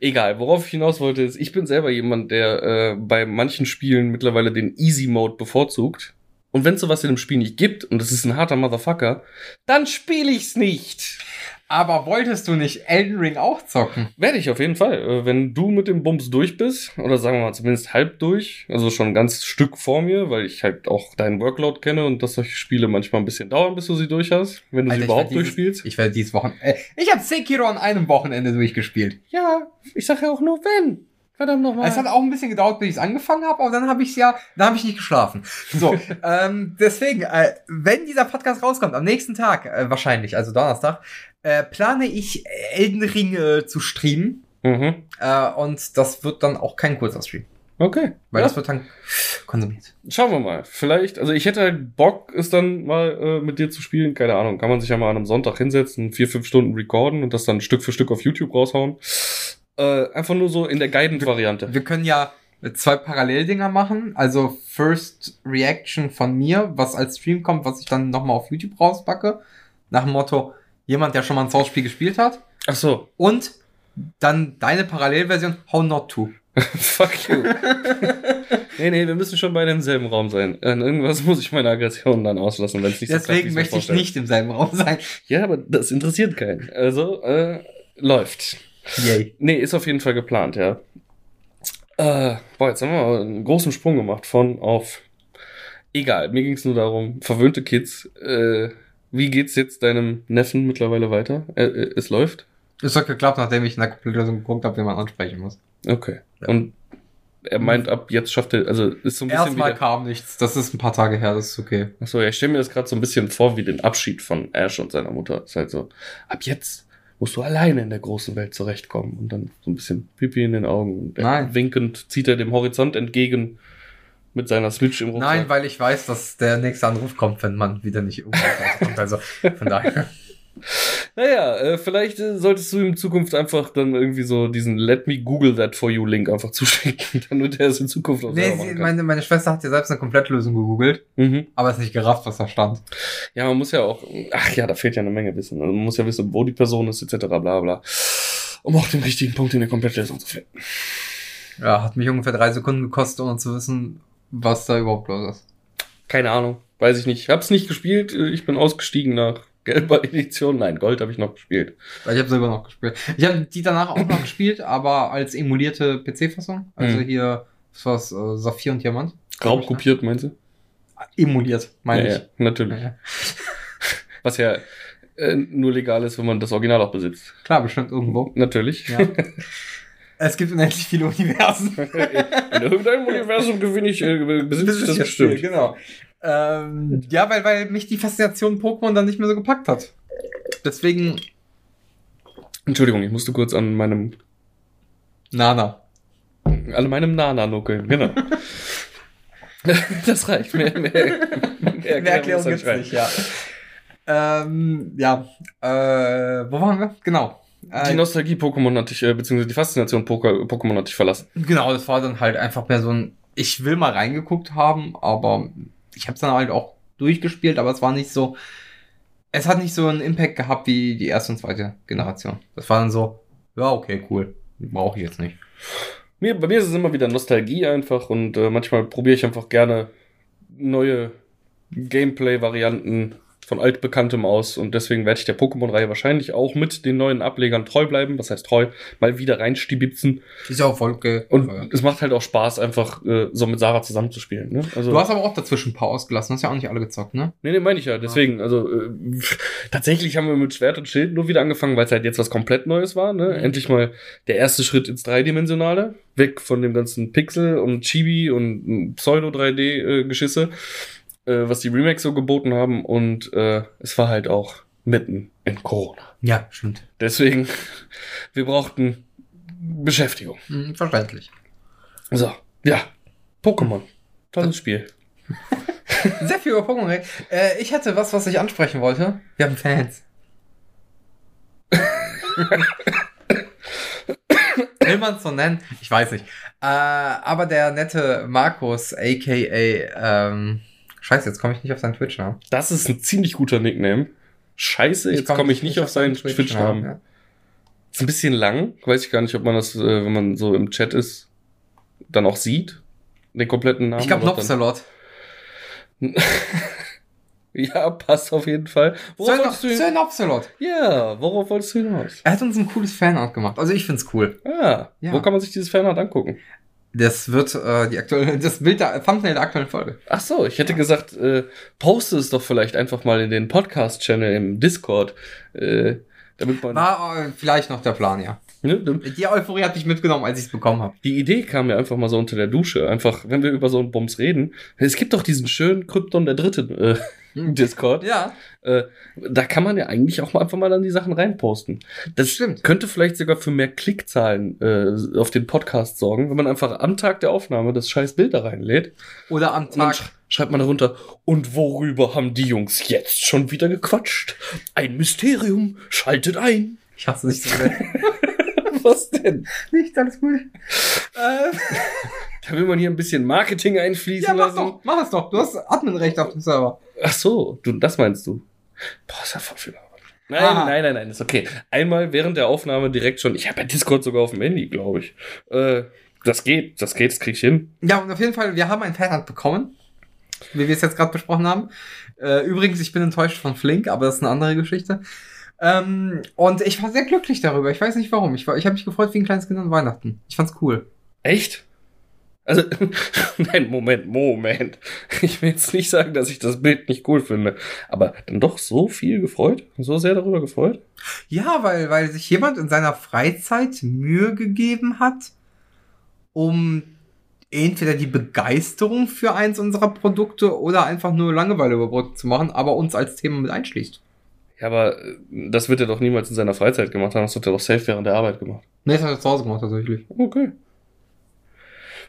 [SPEAKER 1] Egal, worauf ich hinaus wollte, ist, ich bin selber jemand, der äh, bei manchen Spielen mittlerweile den Easy Mode bevorzugt. Und wenn sowas in dem Spiel nicht gibt und es ist ein harter Motherfucker, dann spiele ich's nicht.
[SPEAKER 2] Aber wolltest du nicht Elden Ring auch zocken?
[SPEAKER 1] Werde ich auf jeden Fall. Äh, Wenn du mit dem Bums durch bist, oder sagen wir mal zumindest halb durch, also schon ein ganzes Stück vor mir, weil ich halt auch deinen Workload kenne und dass solche Spiele manchmal ein bisschen dauern, bis du sie durch hast, wenn du
[SPEAKER 2] Alter,
[SPEAKER 1] sie überhaupt
[SPEAKER 2] dieses-
[SPEAKER 1] durchspielst.
[SPEAKER 2] Ich werde dieses Wochenende. Äh, ich habe Sekiro an einem Wochenende durchgespielt.
[SPEAKER 1] Ja, ich sag ja auch nur wenn. Verdammt nochmal.
[SPEAKER 2] Es hat auch ein bisschen gedauert, bis ich es angefangen habe, aber dann habe ich ja, dann habe ich nicht geschlafen. So, ähm, deswegen, äh, wenn dieser Podcast rauskommt, am nächsten Tag äh, wahrscheinlich, also Donnerstag, äh, plane ich Elden Ring äh, zu streamen
[SPEAKER 1] Mhm.
[SPEAKER 2] äh, und das wird dann auch kein kurzer Stream,
[SPEAKER 1] Okay.
[SPEAKER 2] weil
[SPEAKER 1] ja.
[SPEAKER 2] das wird dann konsumiert.
[SPEAKER 1] Schauen wir mal. Vielleicht, also ich hätte halt Bock, es dann mal äh, mit dir zu spielen. Keine Ahnung. Kann man sich ja mal an einem Sonntag hinsetzen, vier, fünf Stunden recorden und das dann Stück für Stück auf YouTube raushauen. Äh, einfach nur so in der Guided-Variante.
[SPEAKER 2] Wir können ja zwei Paralleldinger machen, also First Reaction von mir, was als Stream kommt, was ich dann nochmal auf YouTube rauspacke, nach dem Motto, jemand, der schon mal ein Souls-Spiel gespielt hat,
[SPEAKER 1] Ach so.
[SPEAKER 2] und dann deine Parallelversion, How Not To.
[SPEAKER 1] Fuck you. nee, nee, wir müssen schon beide im selben Raum sein. An irgendwas muss ich meine Aggression dann auslassen, wenn es nicht so
[SPEAKER 2] Deswegen
[SPEAKER 1] mir
[SPEAKER 2] möchte ich nicht im selben Raum sein.
[SPEAKER 1] Ja, aber das interessiert keinen. Also, äh, läuft.
[SPEAKER 2] Yay.
[SPEAKER 1] Nee, ist auf jeden Fall geplant, ja. Äh, boah, jetzt haben wir einen großen Sprung gemacht von auf. Egal, mir ging es nur darum, verwöhnte Kids. Äh, wie geht's jetzt deinem Neffen mittlerweile weiter? Äh, äh, es läuft?
[SPEAKER 2] Es hat geklappt, nachdem ich in der Komplettlösung geguckt habe, wie man ansprechen muss.
[SPEAKER 1] Okay.
[SPEAKER 2] Ja.
[SPEAKER 1] Und er meint, ab jetzt schafft er, also ist so ein bisschen
[SPEAKER 2] Erstmal
[SPEAKER 1] wieder.
[SPEAKER 2] kam nichts. Das ist ein paar Tage her, das ist okay.
[SPEAKER 1] Achso, ja, ich stelle mir das gerade so ein bisschen vor wie den Abschied von Ash und seiner Mutter. Ist halt so, ab jetzt musst du alleine in der großen Welt zurechtkommen und dann so ein bisschen Pipi in den Augen und
[SPEAKER 2] Nein.
[SPEAKER 1] winkend zieht er dem Horizont entgegen mit seiner Switch im Rucksack.
[SPEAKER 2] Nein, weil ich weiß, dass der nächste Anruf kommt, wenn man wieder nicht irgendwo kommt. Also von daher.
[SPEAKER 1] Naja, äh, vielleicht äh, solltest du in Zukunft einfach dann irgendwie so diesen Let me Google that for you Link einfach zuschicken, damit er es in Zukunft auch
[SPEAKER 2] Nee,
[SPEAKER 1] selber
[SPEAKER 2] sie, meine, meine Schwester hat ja selbst eine Komplettlösung gegoogelt,
[SPEAKER 1] Mhm.
[SPEAKER 2] aber ist nicht gerafft, was da stand.
[SPEAKER 1] Ja, man muss ja auch, ach ja, da fehlt ja eine Menge Wissen. Also man muss ja wissen, wo die Person ist, etc. bla bla. Um auch den richtigen Punkt in der Komplettlösung zu finden.
[SPEAKER 2] Ja, hat mich ungefähr drei Sekunden gekostet, ohne zu wissen, was da überhaupt los ist.
[SPEAKER 1] Keine Ahnung, weiß ich nicht. Ich hab's nicht gespielt, ich bin ausgestiegen nach gelber Edition. Nein, Gold habe ich noch gespielt.
[SPEAKER 2] Ich habe selber noch gespielt. Ich habe die danach auch noch gespielt, aber als emulierte PC-Fassung. Also
[SPEAKER 1] Mhm.
[SPEAKER 2] hier, was war's, äh, Saphir und Diamant.
[SPEAKER 1] Raub kopiert, meinst du?
[SPEAKER 2] Emuliert, meine
[SPEAKER 1] ja,
[SPEAKER 2] ich.
[SPEAKER 1] ja, natürlich.
[SPEAKER 2] Ja.
[SPEAKER 1] Was ja äh, nur legal ist, wenn man das Original auch besitzt.
[SPEAKER 2] Klar, bestimmt irgendwo.
[SPEAKER 1] Natürlich.
[SPEAKER 2] Ja. es gibt unendlich viele Universen.
[SPEAKER 1] In irgendeinem Universum gewinne ich, äh, besitze ich das bestimmt.
[SPEAKER 2] Genau. Ähm, ja, weil, weil mich die Faszination Pokémon dann nicht mehr so gepackt hat. Deswegen,
[SPEAKER 1] Entschuldigung, ich musste kurz an meinem
[SPEAKER 2] Nana.
[SPEAKER 1] Alle meinem Nana nuckeln, genau. das reicht. Mehr, mehr, mehr
[SPEAKER 2] Mehr Erklärung gibt's nicht, ja. Ähm, ja, äh, wo waren wir? Genau. Äh,
[SPEAKER 1] Die Nostalgie-Pokémon hatte ich, äh, beziehungsweise die Faszination Poké- Pokémon hatte ich verlassen.
[SPEAKER 2] Genau, das war dann halt einfach mehr so ein, ich will mal reingeguckt haben, aber ich habe es dann halt auch durchgespielt, aber es war nicht so, es hat nicht so einen Impact gehabt wie die erste und zweite Generation. Das war dann so, ja, okay, cool, brauche ich jetzt nicht.
[SPEAKER 1] Mir, bei mir ist es immer wieder Nostalgie einfach und äh, manchmal probiere ich einfach gerne neue Gameplay-Varianten von altbekanntem aus und deswegen werde ich der Pokémon-Reihe wahrscheinlich auch mit den neuen Ablegern treu bleiben. Was heißt treu? Mal wieder reinstibitzen.
[SPEAKER 2] Ist ja auch voll okay.
[SPEAKER 1] Und es macht halt auch Spaß, einfach äh, so mit Sarah zusammenzuspielen. Ne? Also,
[SPEAKER 2] Du hast aber auch dazwischen ein paar ausgelassen, hast ja auch nicht alle gezockt, ne?
[SPEAKER 1] Nee, nee, meine ich ja. Deswegen, also äh, tatsächlich haben wir mit Schwert und Schild nur wieder angefangen, weil es halt jetzt was komplett Neues war. Ne?
[SPEAKER 2] Mhm.
[SPEAKER 1] Endlich mal der erste Schritt ins Dreidimensionale. Weg von dem ganzen Pixel und Chibi und mm, Pseudo-3D-Geschisse, äh, was die Remakes so geboten haben. Und äh, es war halt auch mitten in Corona.
[SPEAKER 2] Ja, stimmt.
[SPEAKER 1] Deswegen, wir brauchten Beschäftigung.
[SPEAKER 2] Hm, verständlich.
[SPEAKER 1] So, ja, Pokémon. Tolles Spiel.
[SPEAKER 2] Sehr viel über Pokémon. Äh, ich hatte was, was ich ansprechen wollte. Wir haben Fans. Will man es so nennen? Ich weiß nicht. Äh, aber der nette Markus, aka, ähm, scheiße, jetzt komme ich nicht auf seinen Twitch-Namen.
[SPEAKER 1] Das ist ein ziemlich guter Nickname. Scheiße, jetzt komme ich nicht auf seinen Twitch-Namen.
[SPEAKER 2] ja.
[SPEAKER 1] Ist ein bisschen lang. Weiß ich gar nicht, ob man das, äh, wenn man so im Chat ist, dann auch sieht. Den kompletten Namen.
[SPEAKER 2] Ich glaube Nopsalot.
[SPEAKER 1] Ja, passt auf jeden Fall. Worauf wolltest du
[SPEAKER 2] Sir Nopsalot.
[SPEAKER 1] Ja, worauf wolltest du hinaus?
[SPEAKER 2] Er hat uns ein cooles Fanart gemacht. Also ich find's cool.
[SPEAKER 1] Ah,
[SPEAKER 2] Ja.
[SPEAKER 1] wo kann man sich dieses Fanart angucken?
[SPEAKER 2] Das wird äh, die aktuelle, das Bild der Thumbnail der aktuellen Folge.
[SPEAKER 1] Ach so, ich hätte gesagt, äh, poste es doch vielleicht einfach mal in den Podcast-Channel im Discord. Äh, damit man.
[SPEAKER 2] War äh, vielleicht noch der Plan, ja.
[SPEAKER 1] Ne,
[SPEAKER 2] Die Euphorie hat mich mitgenommen, als ich es bekommen habe.
[SPEAKER 1] Die Idee kam mir einfach mal so unter der Dusche. Einfach, wenn wir über so einen Bums reden. Es gibt doch diesen schönen Krypton der Dritte äh, Discord.
[SPEAKER 2] Ja,
[SPEAKER 1] Äh, da kann man ja eigentlich auch mal einfach mal dann die Sachen reinposten. Das
[SPEAKER 2] Stimmt.
[SPEAKER 1] könnte vielleicht sogar für mehr Klickzahlen äh, auf den Podcast sorgen, wenn man einfach am Tag der Aufnahme das scheiß Bild da reinlädt.
[SPEAKER 2] oder am Tag.
[SPEAKER 1] sch schreibt man darunter, und worüber haben die Jungs jetzt schon wieder gequatscht? Ein Mysterium, schaltet ein.
[SPEAKER 2] Ich hasse nicht so sehr.
[SPEAKER 1] Was denn?
[SPEAKER 2] nicht, alles gut. Äh,
[SPEAKER 1] Da will man hier ein bisschen Marketing einfließen
[SPEAKER 2] ja, mach
[SPEAKER 1] lassen.
[SPEAKER 2] doch, mach es doch. Du hast Adminrecht auf dem Server.
[SPEAKER 1] Ach so, du, das meinst du. Boah, ist ja voll viel Arbeit. Nein,
[SPEAKER 2] Ah.
[SPEAKER 1] nein, nein, nein, ist okay. Einmal während der Aufnahme direkt schon, ich habe ja Discord sogar auf dem Handy, glaube ich. Äh, das geht, das geht, das krieg ich hin.
[SPEAKER 2] Ja, und auf jeden Fall, wir haben ein Fanart bekommen. Wie wir es jetzt gerade besprochen haben. Äh, übrigens, ich bin enttäuscht von Flink, aber das ist eine andere Geschichte. Ähm, und ich war sehr glücklich darüber. Ich weiß nicht warum. Ich, war- ich habe mich gefreut wie ein kleines Kind an Weihnachten. Ich fand's cool.
[SPEAKER 1] Echt? Also, nein, Moment, Moment. Ich will jetzt nicht sagen, dass ich das Bild nicht cool finde, aber dann doch so viel gefreut, so sehr darüber gefreut.
[SPEAKER 2] Ja, weil, weil sich jemand in seiner Freizeit Mühe gegeben hat, um entweder die Begeisterung für eins unserer Produkte oder einfach nur Langeweile überbrückt zu machen, aber uns als Thema mit einschließt.
[SPEAKER 1] Ja, aber äh, das wird er doch niemals in seiner Freizeit gemacht haben, das hat er doch safe während der Arbeit gemacht.
[SPEAKER 2] Nee, das hat er zu Hause gemacht tatsächlich.
[SPEAKER 1] Okay.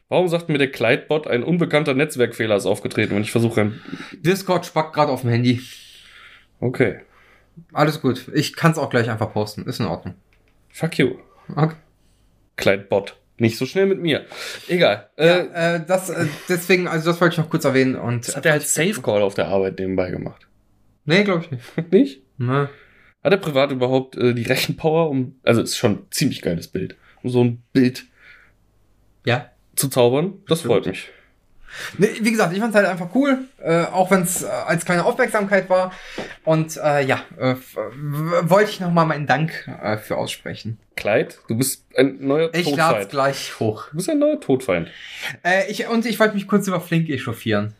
[SPEAKER 1] Warum sagt mir der Kleidbot, ein unbekannter Netzwerkfehler ist aufgetreten, wenn ich versuche.
[SPEAKER 2] Discord spackt gerade auf dem Handy.
[SPEAKER 1] Okay.
[SPEAKER 2] Alles gut. Ich kann es auch gleich einfach posten. Ist in Ordnung.
[SPEAKER 1] Fuck you.
[SPEAKER 2] Okay.
[SPEAKER 1] Kleidbot. Nicht so schnell mit mir. Egal.
[SPEAKER 2] Ja,
[SPEAKER 1] Äh,
[SPEAKER 2] äh, das, äh, deswegen, also das wollte ich noch kurz erwähnen und.
[SPEAKER 1] das hat er als Safe Call auf der Arbeit nebenbei gemacht.
[SPEAKER 2] Nee, glaube ich nicht.
[SPEAKER 1] Nicht?
[SPEAKER 2] Nee.
[SPEAKER 1] Hat er privat überhaupt äh, die Rechenpower, um, also ist schon ein ziemlich geiles Bild, um so ein Bild
[SPEAKER 2] Ja.
[SPEAKER 1] Zu zaubern? Das
[SPEAKER 2] Stimmt.
[SPEAKER 1] freut mich.
[SPEAKER 2] Nee, wie gesagt, ich fand es halt einfach cool, äh, auch wenn es äh, als kleine Aufmerksamkeit war. Und äh, ja, äh, wollte ich nochmal meinen Dank äh, für aussprechen.
[SPEAKER 1] Kleid, du bist ein neuer
[SPEAKER 2] Ich lade
[SPEAKER 1] Todfeind.
[SPEAKER 2] gleich hoch.
[SPEAKER 1] Du bist ein neuer Todfeind.
[SPEAKER 2] Äh, ich, und ich wollte mich kurz über Flink echauffieren.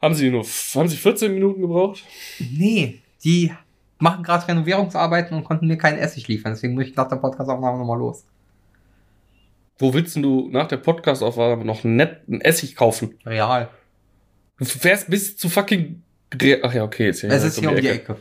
[SPEAKER 1] Haben sie nur, haben sie 14 Minuten gebraucht?
[SPEAKER 2] Nee, die machen gerade Renovierungsarbeiten und konnten mir keinen Essig liefern. Deswegen muss ich nach der Podcastaufnahme nochmal los.
[SPEAKER 1] Wo willst du nach der Podcast-Aufnahme noch nett einen Essig kaufen?
[SPEAKER 2] Real.
[SPEAKER 1] Du fährst bis zu fucking. Re Ach ja, okay, jetzt hier
[SPEAKER 2] es
[SPEAKER 1] direkt
[SPEAKER 2] ist hier um die Ecke.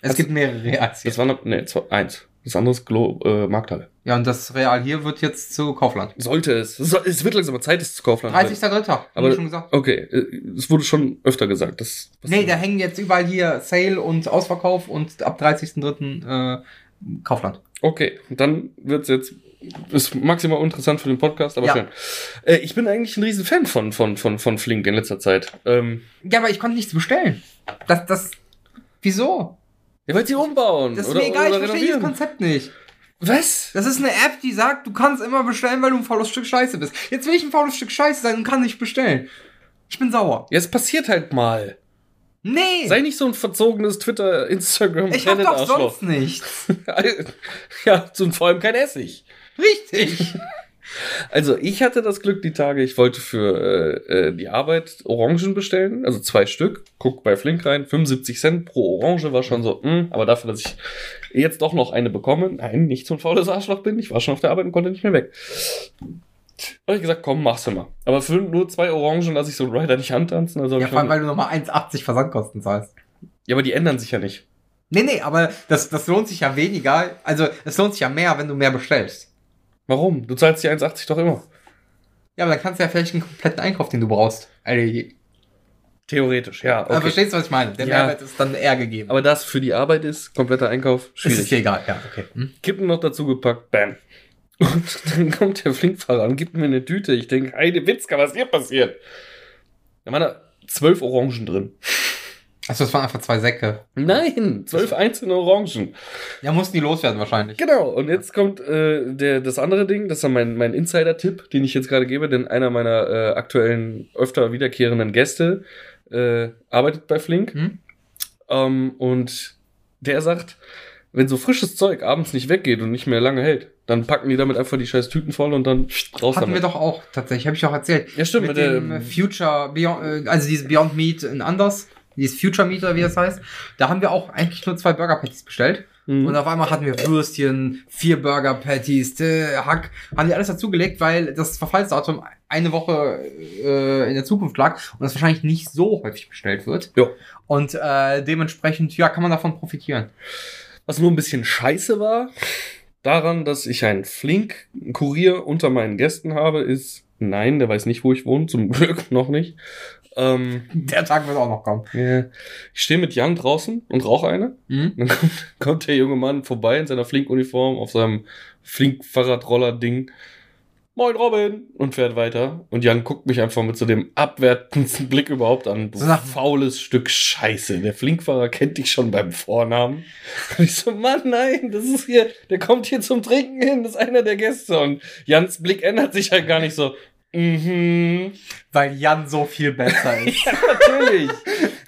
[SPEAKER 2] Es
[SPEAKER 1] Hast-
[SPEAKER 2] gibt mehrere Reals hier.
[SPEAKER 1] Das war noch, nee, zwei, eins. Das andere ist Glo äh, Markthalle.
[SPEAKER 2] Ja, und das Real hier wird jetzt zu Kaufland.
[SPEAKER 1] Sollte es. Es soll- es wird langsam Zeit, es zu Kaufland. wird.
[SPEAKER 2] 30.3. hab
[SPEAKER 1] Aber
[SPEAKER 2] schon gesagt.
[SPEAKER 1] okay, äh, es wurde schon öfter gesagt. Das,
[SPEAKER 2] Nee, da hängen jetzt überall hier Sale und Ausverkauf und ab 30.3. Äh, Kaufland.
[SPEAKER 1] Okay, dann wird's jetzt ist maximal interessant für den Podcast, aber
[SPEAKER 2] Ja.
[SPEAKER 1] schön. Äh, ich bin eigentlich ein riesen Fan von von von von Flink in letzter Zeit. Ähm,
[SPEAKER 2] Ja, aber ich konnte nichts bestellen. Das, das, wieso?
[SPEAKER 1] ja, weil sie umbauen
[SPEAKER 2] Das ist
[SPEAKER 1] oder,
[SPEAKER 2] mir egal, ich verstehe dieses. Konzept nicht.
[SPEAKER 1] Was?
[SPEAKER 2] Das ist eine App, die sagt, du kannst immer bestellen, weil du ein faules Stück Scheiße bist. Jetzt will ich ein faules Stück Scheiße sein und kann nicht bestellen. Ich bin sauer.
[SPEAKER 1] Es passiert halt mal.
[SPEAKER 2] Nee!
[SPEAKER 1] Sei nicht so ein verzogenes Twitter, Instagram,
[SPEAKER 2] ich hab doch sonst nichts.
[SPEAKER 1] ja, und vor allem kein Essig.
[SPEAKER 2] Richtig.
[SPEAKER 1] Also ich hatte das Glück die Tage, ich wollte für äh, äh, die Arbeit Orangen bestellen, also zwei Stück. Guck bei Flink rein, 75 Cent pro Orange war schon so, mh, aber dafür, dass ich jetzt doch noch eine bekomme, nein, nicht so ein faules Arschloch bin, ich war schon auf der Arbeit und konnte nicht mehr weg. Habe ich gesagt, komm, mach's immer. Aber für nur zwei Orangen lasse ich so einen Rider nicht antanzen. Also
[SPEAKER 2] Ja, vor allem,
[SPEAKER 1] mal-
[SPEAKER 2] weil du nochmal 1,80 Versandkosten zahlst.
[SPEAKER 1] ja, aber die ändern sich ja nicht.
[SPEAKER 2] Nee, nee, aber das, das lohnt sich ja weniger. Also, es lohnt sich ja mehr, wenn du mehr bestellst.
[SPEAKER 1] Warum? Du zahlst die 1,80 doch immer.
[SPEAKER 2] Ja, aber dann kannst du ja vielleicht einen kompletten Einkauf, den du brauchst. Also,
[SPEAKER 1] Theoretisch, ja.
[SPEAKER 2] Aber
[SPEAKER 1] Okay.
[SPEAKER 2] verstehst du, was ich meine? Der
[SPEAKER 1] Ja.
[SPEAKER 2] Mehrwert ist dann eher gegeben.
[SPEAKER 1] Aber das für die Arbeit ist, kompletter Einkauf,
[SPEAKER 2] es ist
[SPEAKER 1] schwierig.
[SPEAKER 2] dir egal, ja, okay. Hm?
[SPEAKER 1] Kippen noch dazu gepackt, bam. Und dann kommt der Flinkfahrer und gibt mir eine Tüte. Ich denke, Heide Witzka, was hier passiert? Da waren da zwölf Orangen drin.
[SPEAKER 2] Achso, das waren einfach zwei Säcke.
[SPEAKER 1] Nein, zwölf einzelne Orangen.
[SPEAKER 2] Ja, mussten die loswerden wahrscheinlich.
[SPEAKER 1] Genau, und jetzt kommt äh, der, das andere Ding, das ist dann mein, mein Insider-Tipp, den ich jetzt gerade gebe, denn einer meiner äh, aktuellen, öfter wiederkehrenden Gäste äh, arbeitet bei Flink.
[SPEAKER 2] Hm?
[SPEAKER 1] Ähm, und der sagt, wenn so frisches Zeug abends nicht weggeht und nicht mehr lange hält, dann packen die damit einfach die scheiß Tüten voll und dann raus
[SPEAKER 2] Hatten wir
[SPEAKER 1] damit.
[SPEAKER 2] doch auch, tatsächlich, habe ich auch erzählt.
[SPEAKER 1] Ja, stimmt,
[SPEAKER 2] Mit
[SPEAKER 1] mit
[SPEAKER 2] dem
[SPEAKER 1] der-
[SPEAKER 2] äh, Future Beyond, äh, also dieses Beyond Meat in anders, dieses Future Meat oder wie das heißt. Da haben wir auch eigentlich nur zwei Burger Patties bestellt.
[SPEAKER 1] Mhm.
[SPEAKER 2] Und auf einmal hatten wir Würstchen, vier Burger Patties, äh, Hack, haben die alles dazugelegt, weil das Verfallsdatum eine Woche äh, in der Zukunft lag und das wahrscheinlich nicht so häufig bestellt wird.
[SPEAKER 1] Ja.
[SPEAKER 2] Und äh, dementsprechend, ja, kann man davon profitieren.
[SPEAKER 1] Was nur ein bisschen scheiße war, daran, dass ich einen Flink-Kurier unter meinen Gästen habe, ist, nein, der weiß nicht, wo ich wohne, zum Glück noch nicht. Ähm,
[SPEAKER 2] Der Tag wird auch noch kommen.
[SPEAKER 1] ja. ich stehe mit Jan draußen und rauche eine.
[SPEAKER 2] Mhm.
[SPEAKER 1] Dann kommt, kommt der junge Mann vorbei in seiner Flink-Uniform auf seinem Flink-Fahrradroller-Ding. Moin Robin! Und fährt weiter. Und Jan guckt mich einfach mit so dem abwertendsten Blick überhaupt an.
[SPEAKER 2] So nach-
[SPEAKER 1] faules Stück Scheiße. Der Flinkfahrer kennt dich schon beim Vornamen. Und ich so, Mann, nein, das ist hier, der kommt hier zum Trinken hin, das ist einer der Gäste. Und Jans Blick ändert sich halt gar nicht so. Mhm.
[SPEAKER 2] Weil Jan so viel besser ist.
[SPEAKER 1] Ja, natürlich.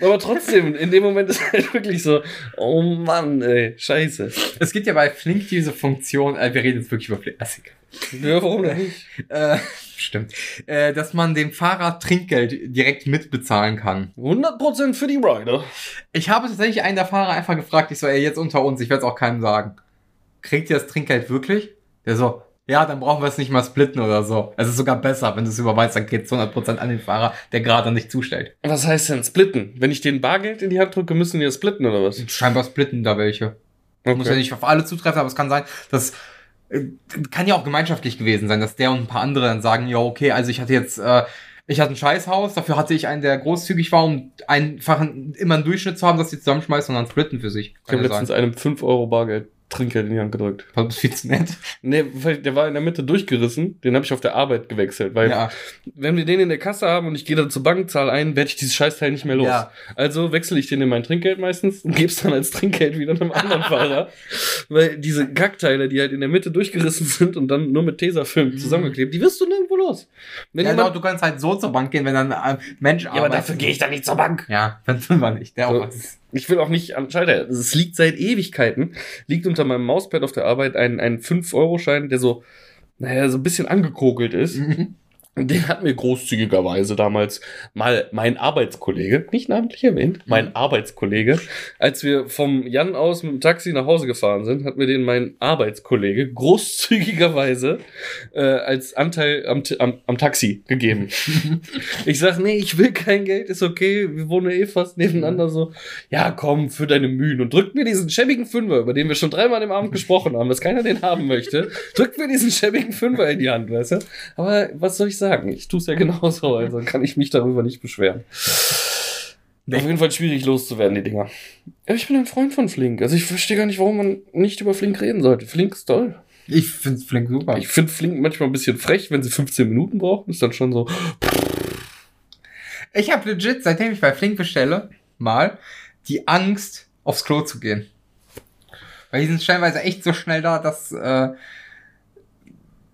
[SPEAKER 1] Aber trotzdem, in dem Moment ist halt wirklich so, oh Mann, ey, scheiße.
[SPEAKER 2] es gibt ja bei Flink diese Funktion, äh, wir reden jetzt wirklich über Flink. Egal.
[SPEAKER 1] Ja, warum denn nicht?
[SPEAKER 2] Äh, stimmt. Äh, dass man dem Fahrer Trinkgeld direkt mitbezahlen kann.
[SPEAKER 1] 100% für die Rider.
[SPEAKER 2] Ich habe tatsächlich einen der Fahrer einfach gefragt, ich so, ey, jetzt unter uns, ich werde es auch keinem sagen. Kriegt ihr das Trinkgeld wirklich? Der so, ja, dann brauchen wir es nicht mal splitten oder so. Es ist sogar besser, wenn du es überweist, dann geht es 100% an den Fahrer, der gerade nicht zustellt.
[SPEAKER 1] Was heißt denn splitten? Wenn ich den Bargeld in die Hand drücke, müssen die das splitten oder was?
[SPEAKER 2] Scheinbar splitten da welche. Muss ja nicht auf alle zutreffen, aber es kann sein, dass äh, kann ja auch gemeinschaftlich gewesen sein, dass der und ein paar andere dann sagen, ja, okay, also ich hatte jetzt, äh, ich hatte ein Scheißhaus, dafür hatte ich einen, der großzügig war, um einfach ein, immer einen Durchschnitt zu haben, dass die zusammenschmeißen und dann splitten für sich.
[SPEAKER 1] Ich habe
[SPEAKER 2] ja
[SPEAKER 1] letztens
[SPEAKER 2] sein.
[SPEAKER 1] einem 5 Euro Bargeld Trinkgeld in die Hand gedrückt.
[SPEAKER 2] Das ist viel zu nett.
[SPEAKER 1] Nee, weil der war in der Mitte durchgerissen. Den habe ich auf der Arbeit gewechselt. Weil
[SPEAKER 2] Ja.
[SPEAKER 1] wenn wir den in der Kasse haben und ich gehe dann zur Bank, zahle ein, werde ich dieses Scheißteil nicht mehr los.
[SPEAKER 2] Ja.
[SPEAKER 1] Also wechsle ich den in mein Trinkgeld meistens und gebe es dann als Trinkgeld wieder einem anderen Fahrer. Weil diese Kackteile, die halt in der Mitte durchgerissen sind und dann nur mit Tesafilm zusammengeklebt, die wirst du nirgendwo los. Wenn
[SPEAKER 2] Mhm. ja, genau, du kannst halt so zur Bank gehen, wenn dann ein Mensch
[SPEAKER 1] ja, aber dafür gehe ich dann nicht zur Bank.
[SPEAKER 2] Ja, dann tun wir nicht. Der
[SPEAKER 1] So.
[SPEAKER 2] auch was.
[SPEAKER 1] Ich will auch nicht an Schalter. Es liegt seit Ewigkeiten, liegt unter meinem Mauspad auf der Arbeit ein, ein 5-Euro-Schein, der so, naja, so ein bisschen angekokelt ist.
[SPEAKER 2] Mhm.
[SPEAKER 1] Den hat mir großzügigerweise damals mal mein Arbeitskollege, nicht namentlich erwähnt, mein Arbeitskollege, als wir vom Jan aus mit dem Taxi nach Hause gefahren sind, hat mir den mein Arbeitskollege großzügigerweise äh, als Anteil am, am, am Taxi gegeben. ich sag, nee, ich will kein Geld, ist okay, wir wohnen eh fast nebeneinander so. Ja, komm, für deine Mühen und drückt mir diesen schäbigen Fünfer, über den wir schon dreimal im Abend gesprochen haben, dass keiner den haben möchte, drückt mir diesen schäbigen Fünfer in die Hand, weißt du? Aber was soll ich sagen? Ich tue es ja genauso, also kann ich mich darüber nicht beschweren. Auf jeden Fall schwierig loszuwerden, die Dinger. Aber ich bin ein Freund von Flink. Also ich verstehe gar nicht, warum man nicht über Flink reden sollte. Flink ist toll.
[SPEAKER 2] Ich find's Flink super.
[SPEAKER 1] Ich finde Flink manchmal ein bisschen frech, wenn sie 15 Minuten brauchen. Ist dann schon so,
[SPEAKER 2] Ich habe legit, seitdem ich bei Flink bestelle, mal die Angst, aufs Klo zu gehen. Weil die sind stellenweise echt so schnell da, dass äh,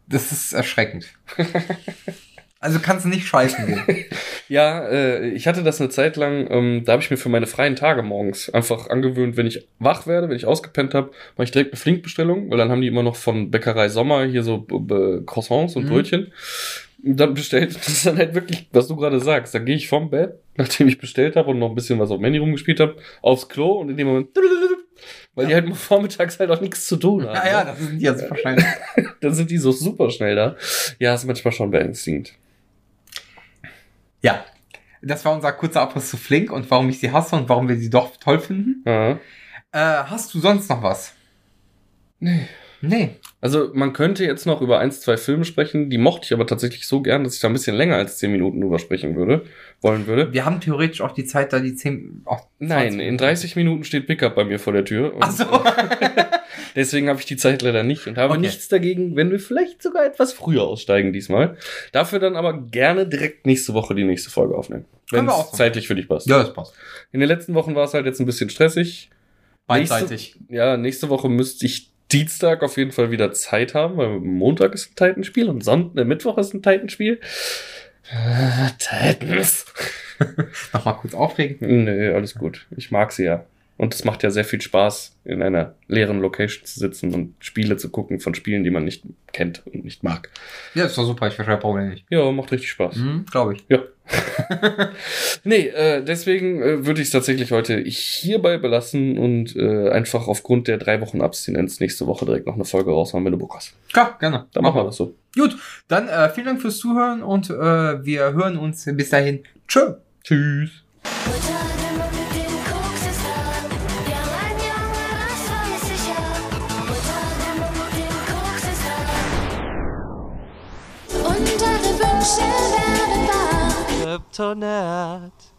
[SPEAKER 2] das ist erschreckend. also kannst du nicht scheißen gehen.
[SPEAKER 1] Ja, äh, ich hatte das eine Zeit lang, ähm, da habe ich mir für meine freien Tage morgens einfach angewöhnt, wenn ich wach werde, wenn ich ausgepennt habe, mache ich direkt eine Flinkbestellung, weil dann haben die immer noch von Bäckerei Sommer hier so B Croissants und
[SPEAKER 2] Mhm.
[SPEAKER 1] Brötchen. Und dann bestellt, das ist dann halt wirklich, was du gerade sagst, dann gehe ich vom Bett, nachdem ich bestellt habe und noch ein bisschen was auf Handy rumgespielt habe, aufs Klo und in dem Moment, weil die halt vormittags halt auch nichts zu tun haben.
[SPEAKER 2] ja, ja,
[SPEAKER 1] ne?
[SPEAKER 2] das sind die jetzt wahrscheinlich.
[SPEAKER 1] Dann sind die so super schnell da. Ja, ist manchmal schon beängstigend.
[SPEAKER 2] Ja. Das war unser kurzer Abriss zu Flink und warum ich sie hasse und warum wir sie doch toll finden.
[SPEAKER 1] Ja.
[SPEAKER 2] Äh, hast du sonst noch was?
[SPEAKER 1] Nee.
[SPEAKER 2] Nee.
[SPEAKER 1] Also man könnte jetzt noch über ein, zwei Filme sprechen, die mochte ich aber tatsächlich so gern, dass ich da ein bisschen länger als 10 Minuten drüber sprechen würde, wollen würde.
[SPEAKER 2] Wir haben theoretisch auch die Zeit, da die 10. Auch
[SPEAKER 1] Nein,
[SPEAKER 2] 20
[SPEAKER 1] in 30 Minuten steht Pickup bei mir vor der Tür.
[SPEAKER 2] Ach so.
[SPEAKER 1] Deswegen habe ich die Zeit leider nicht und habe
[SPEAKER 2] Okay.
[SPEAKER 1] nichts dagegen, wenn wir vielleicht sogar etwas früher aussteigen diesmal. Dafür dann aber gerne direkt nächste Woche die nächste Folge aufnehmen. Wenn
[SPEAKER 2] Können wir auch
[SPEAKER 1] es zeitlich für dich passt.
[SPEAKER 2] ja, das passt.
[SPEAKER 1] In den letzten Wochen war es halt jetzt ein bisschen stressig.
[SPEAKER 2] Beidseitig.
[SPEAKER 1] Ja, nächste Woche müsste ich Dienstag auf jeden Fall wieder Zeit haben, weil Montag ist ein Titanspiel und Sonntag, äh, Mittwoch ist ein Titanspiel. Äh, Titans.
[SPEAKER 2] Nochmal kurz aufregen.
[SPEAKER 1] Nö, alles gut. Ich mag sie ja. Und es macht ja sehr viel Spaß, in einer leeren Location zu sitzen und Spiele zu gucken von Spielen, die man nicht kennt und nicht mag.
[SPEAKER 2] Ja, ist doch super, ich verstehe Problem nicht.
[SPEAKER 1] Ja, macht richtig Spaß.
[SPEAKER 2] Mhm, Glaube ich.
[SPEAKER 1] Ja. nee, äh, deswegen äh, würde ich es tatsächlich heute hierbei belassen und äh, einfach aufgrund der drei Wochen Abstinenz nächste Woche direkt noch eine Folge raushauen, wenn du Bock hast.
[SPEAKER 2] Klar, gerne.
[SPEAKER 1] Dann machen wir das so.
[SPEAKER 2] Gut, dann äh, vielen Dank fürs Zuhören und äh, wir hören uns bis dahin. Tschö.
[SPEAKER 1] Tschüss.
[SPEAKER 3] Da. Und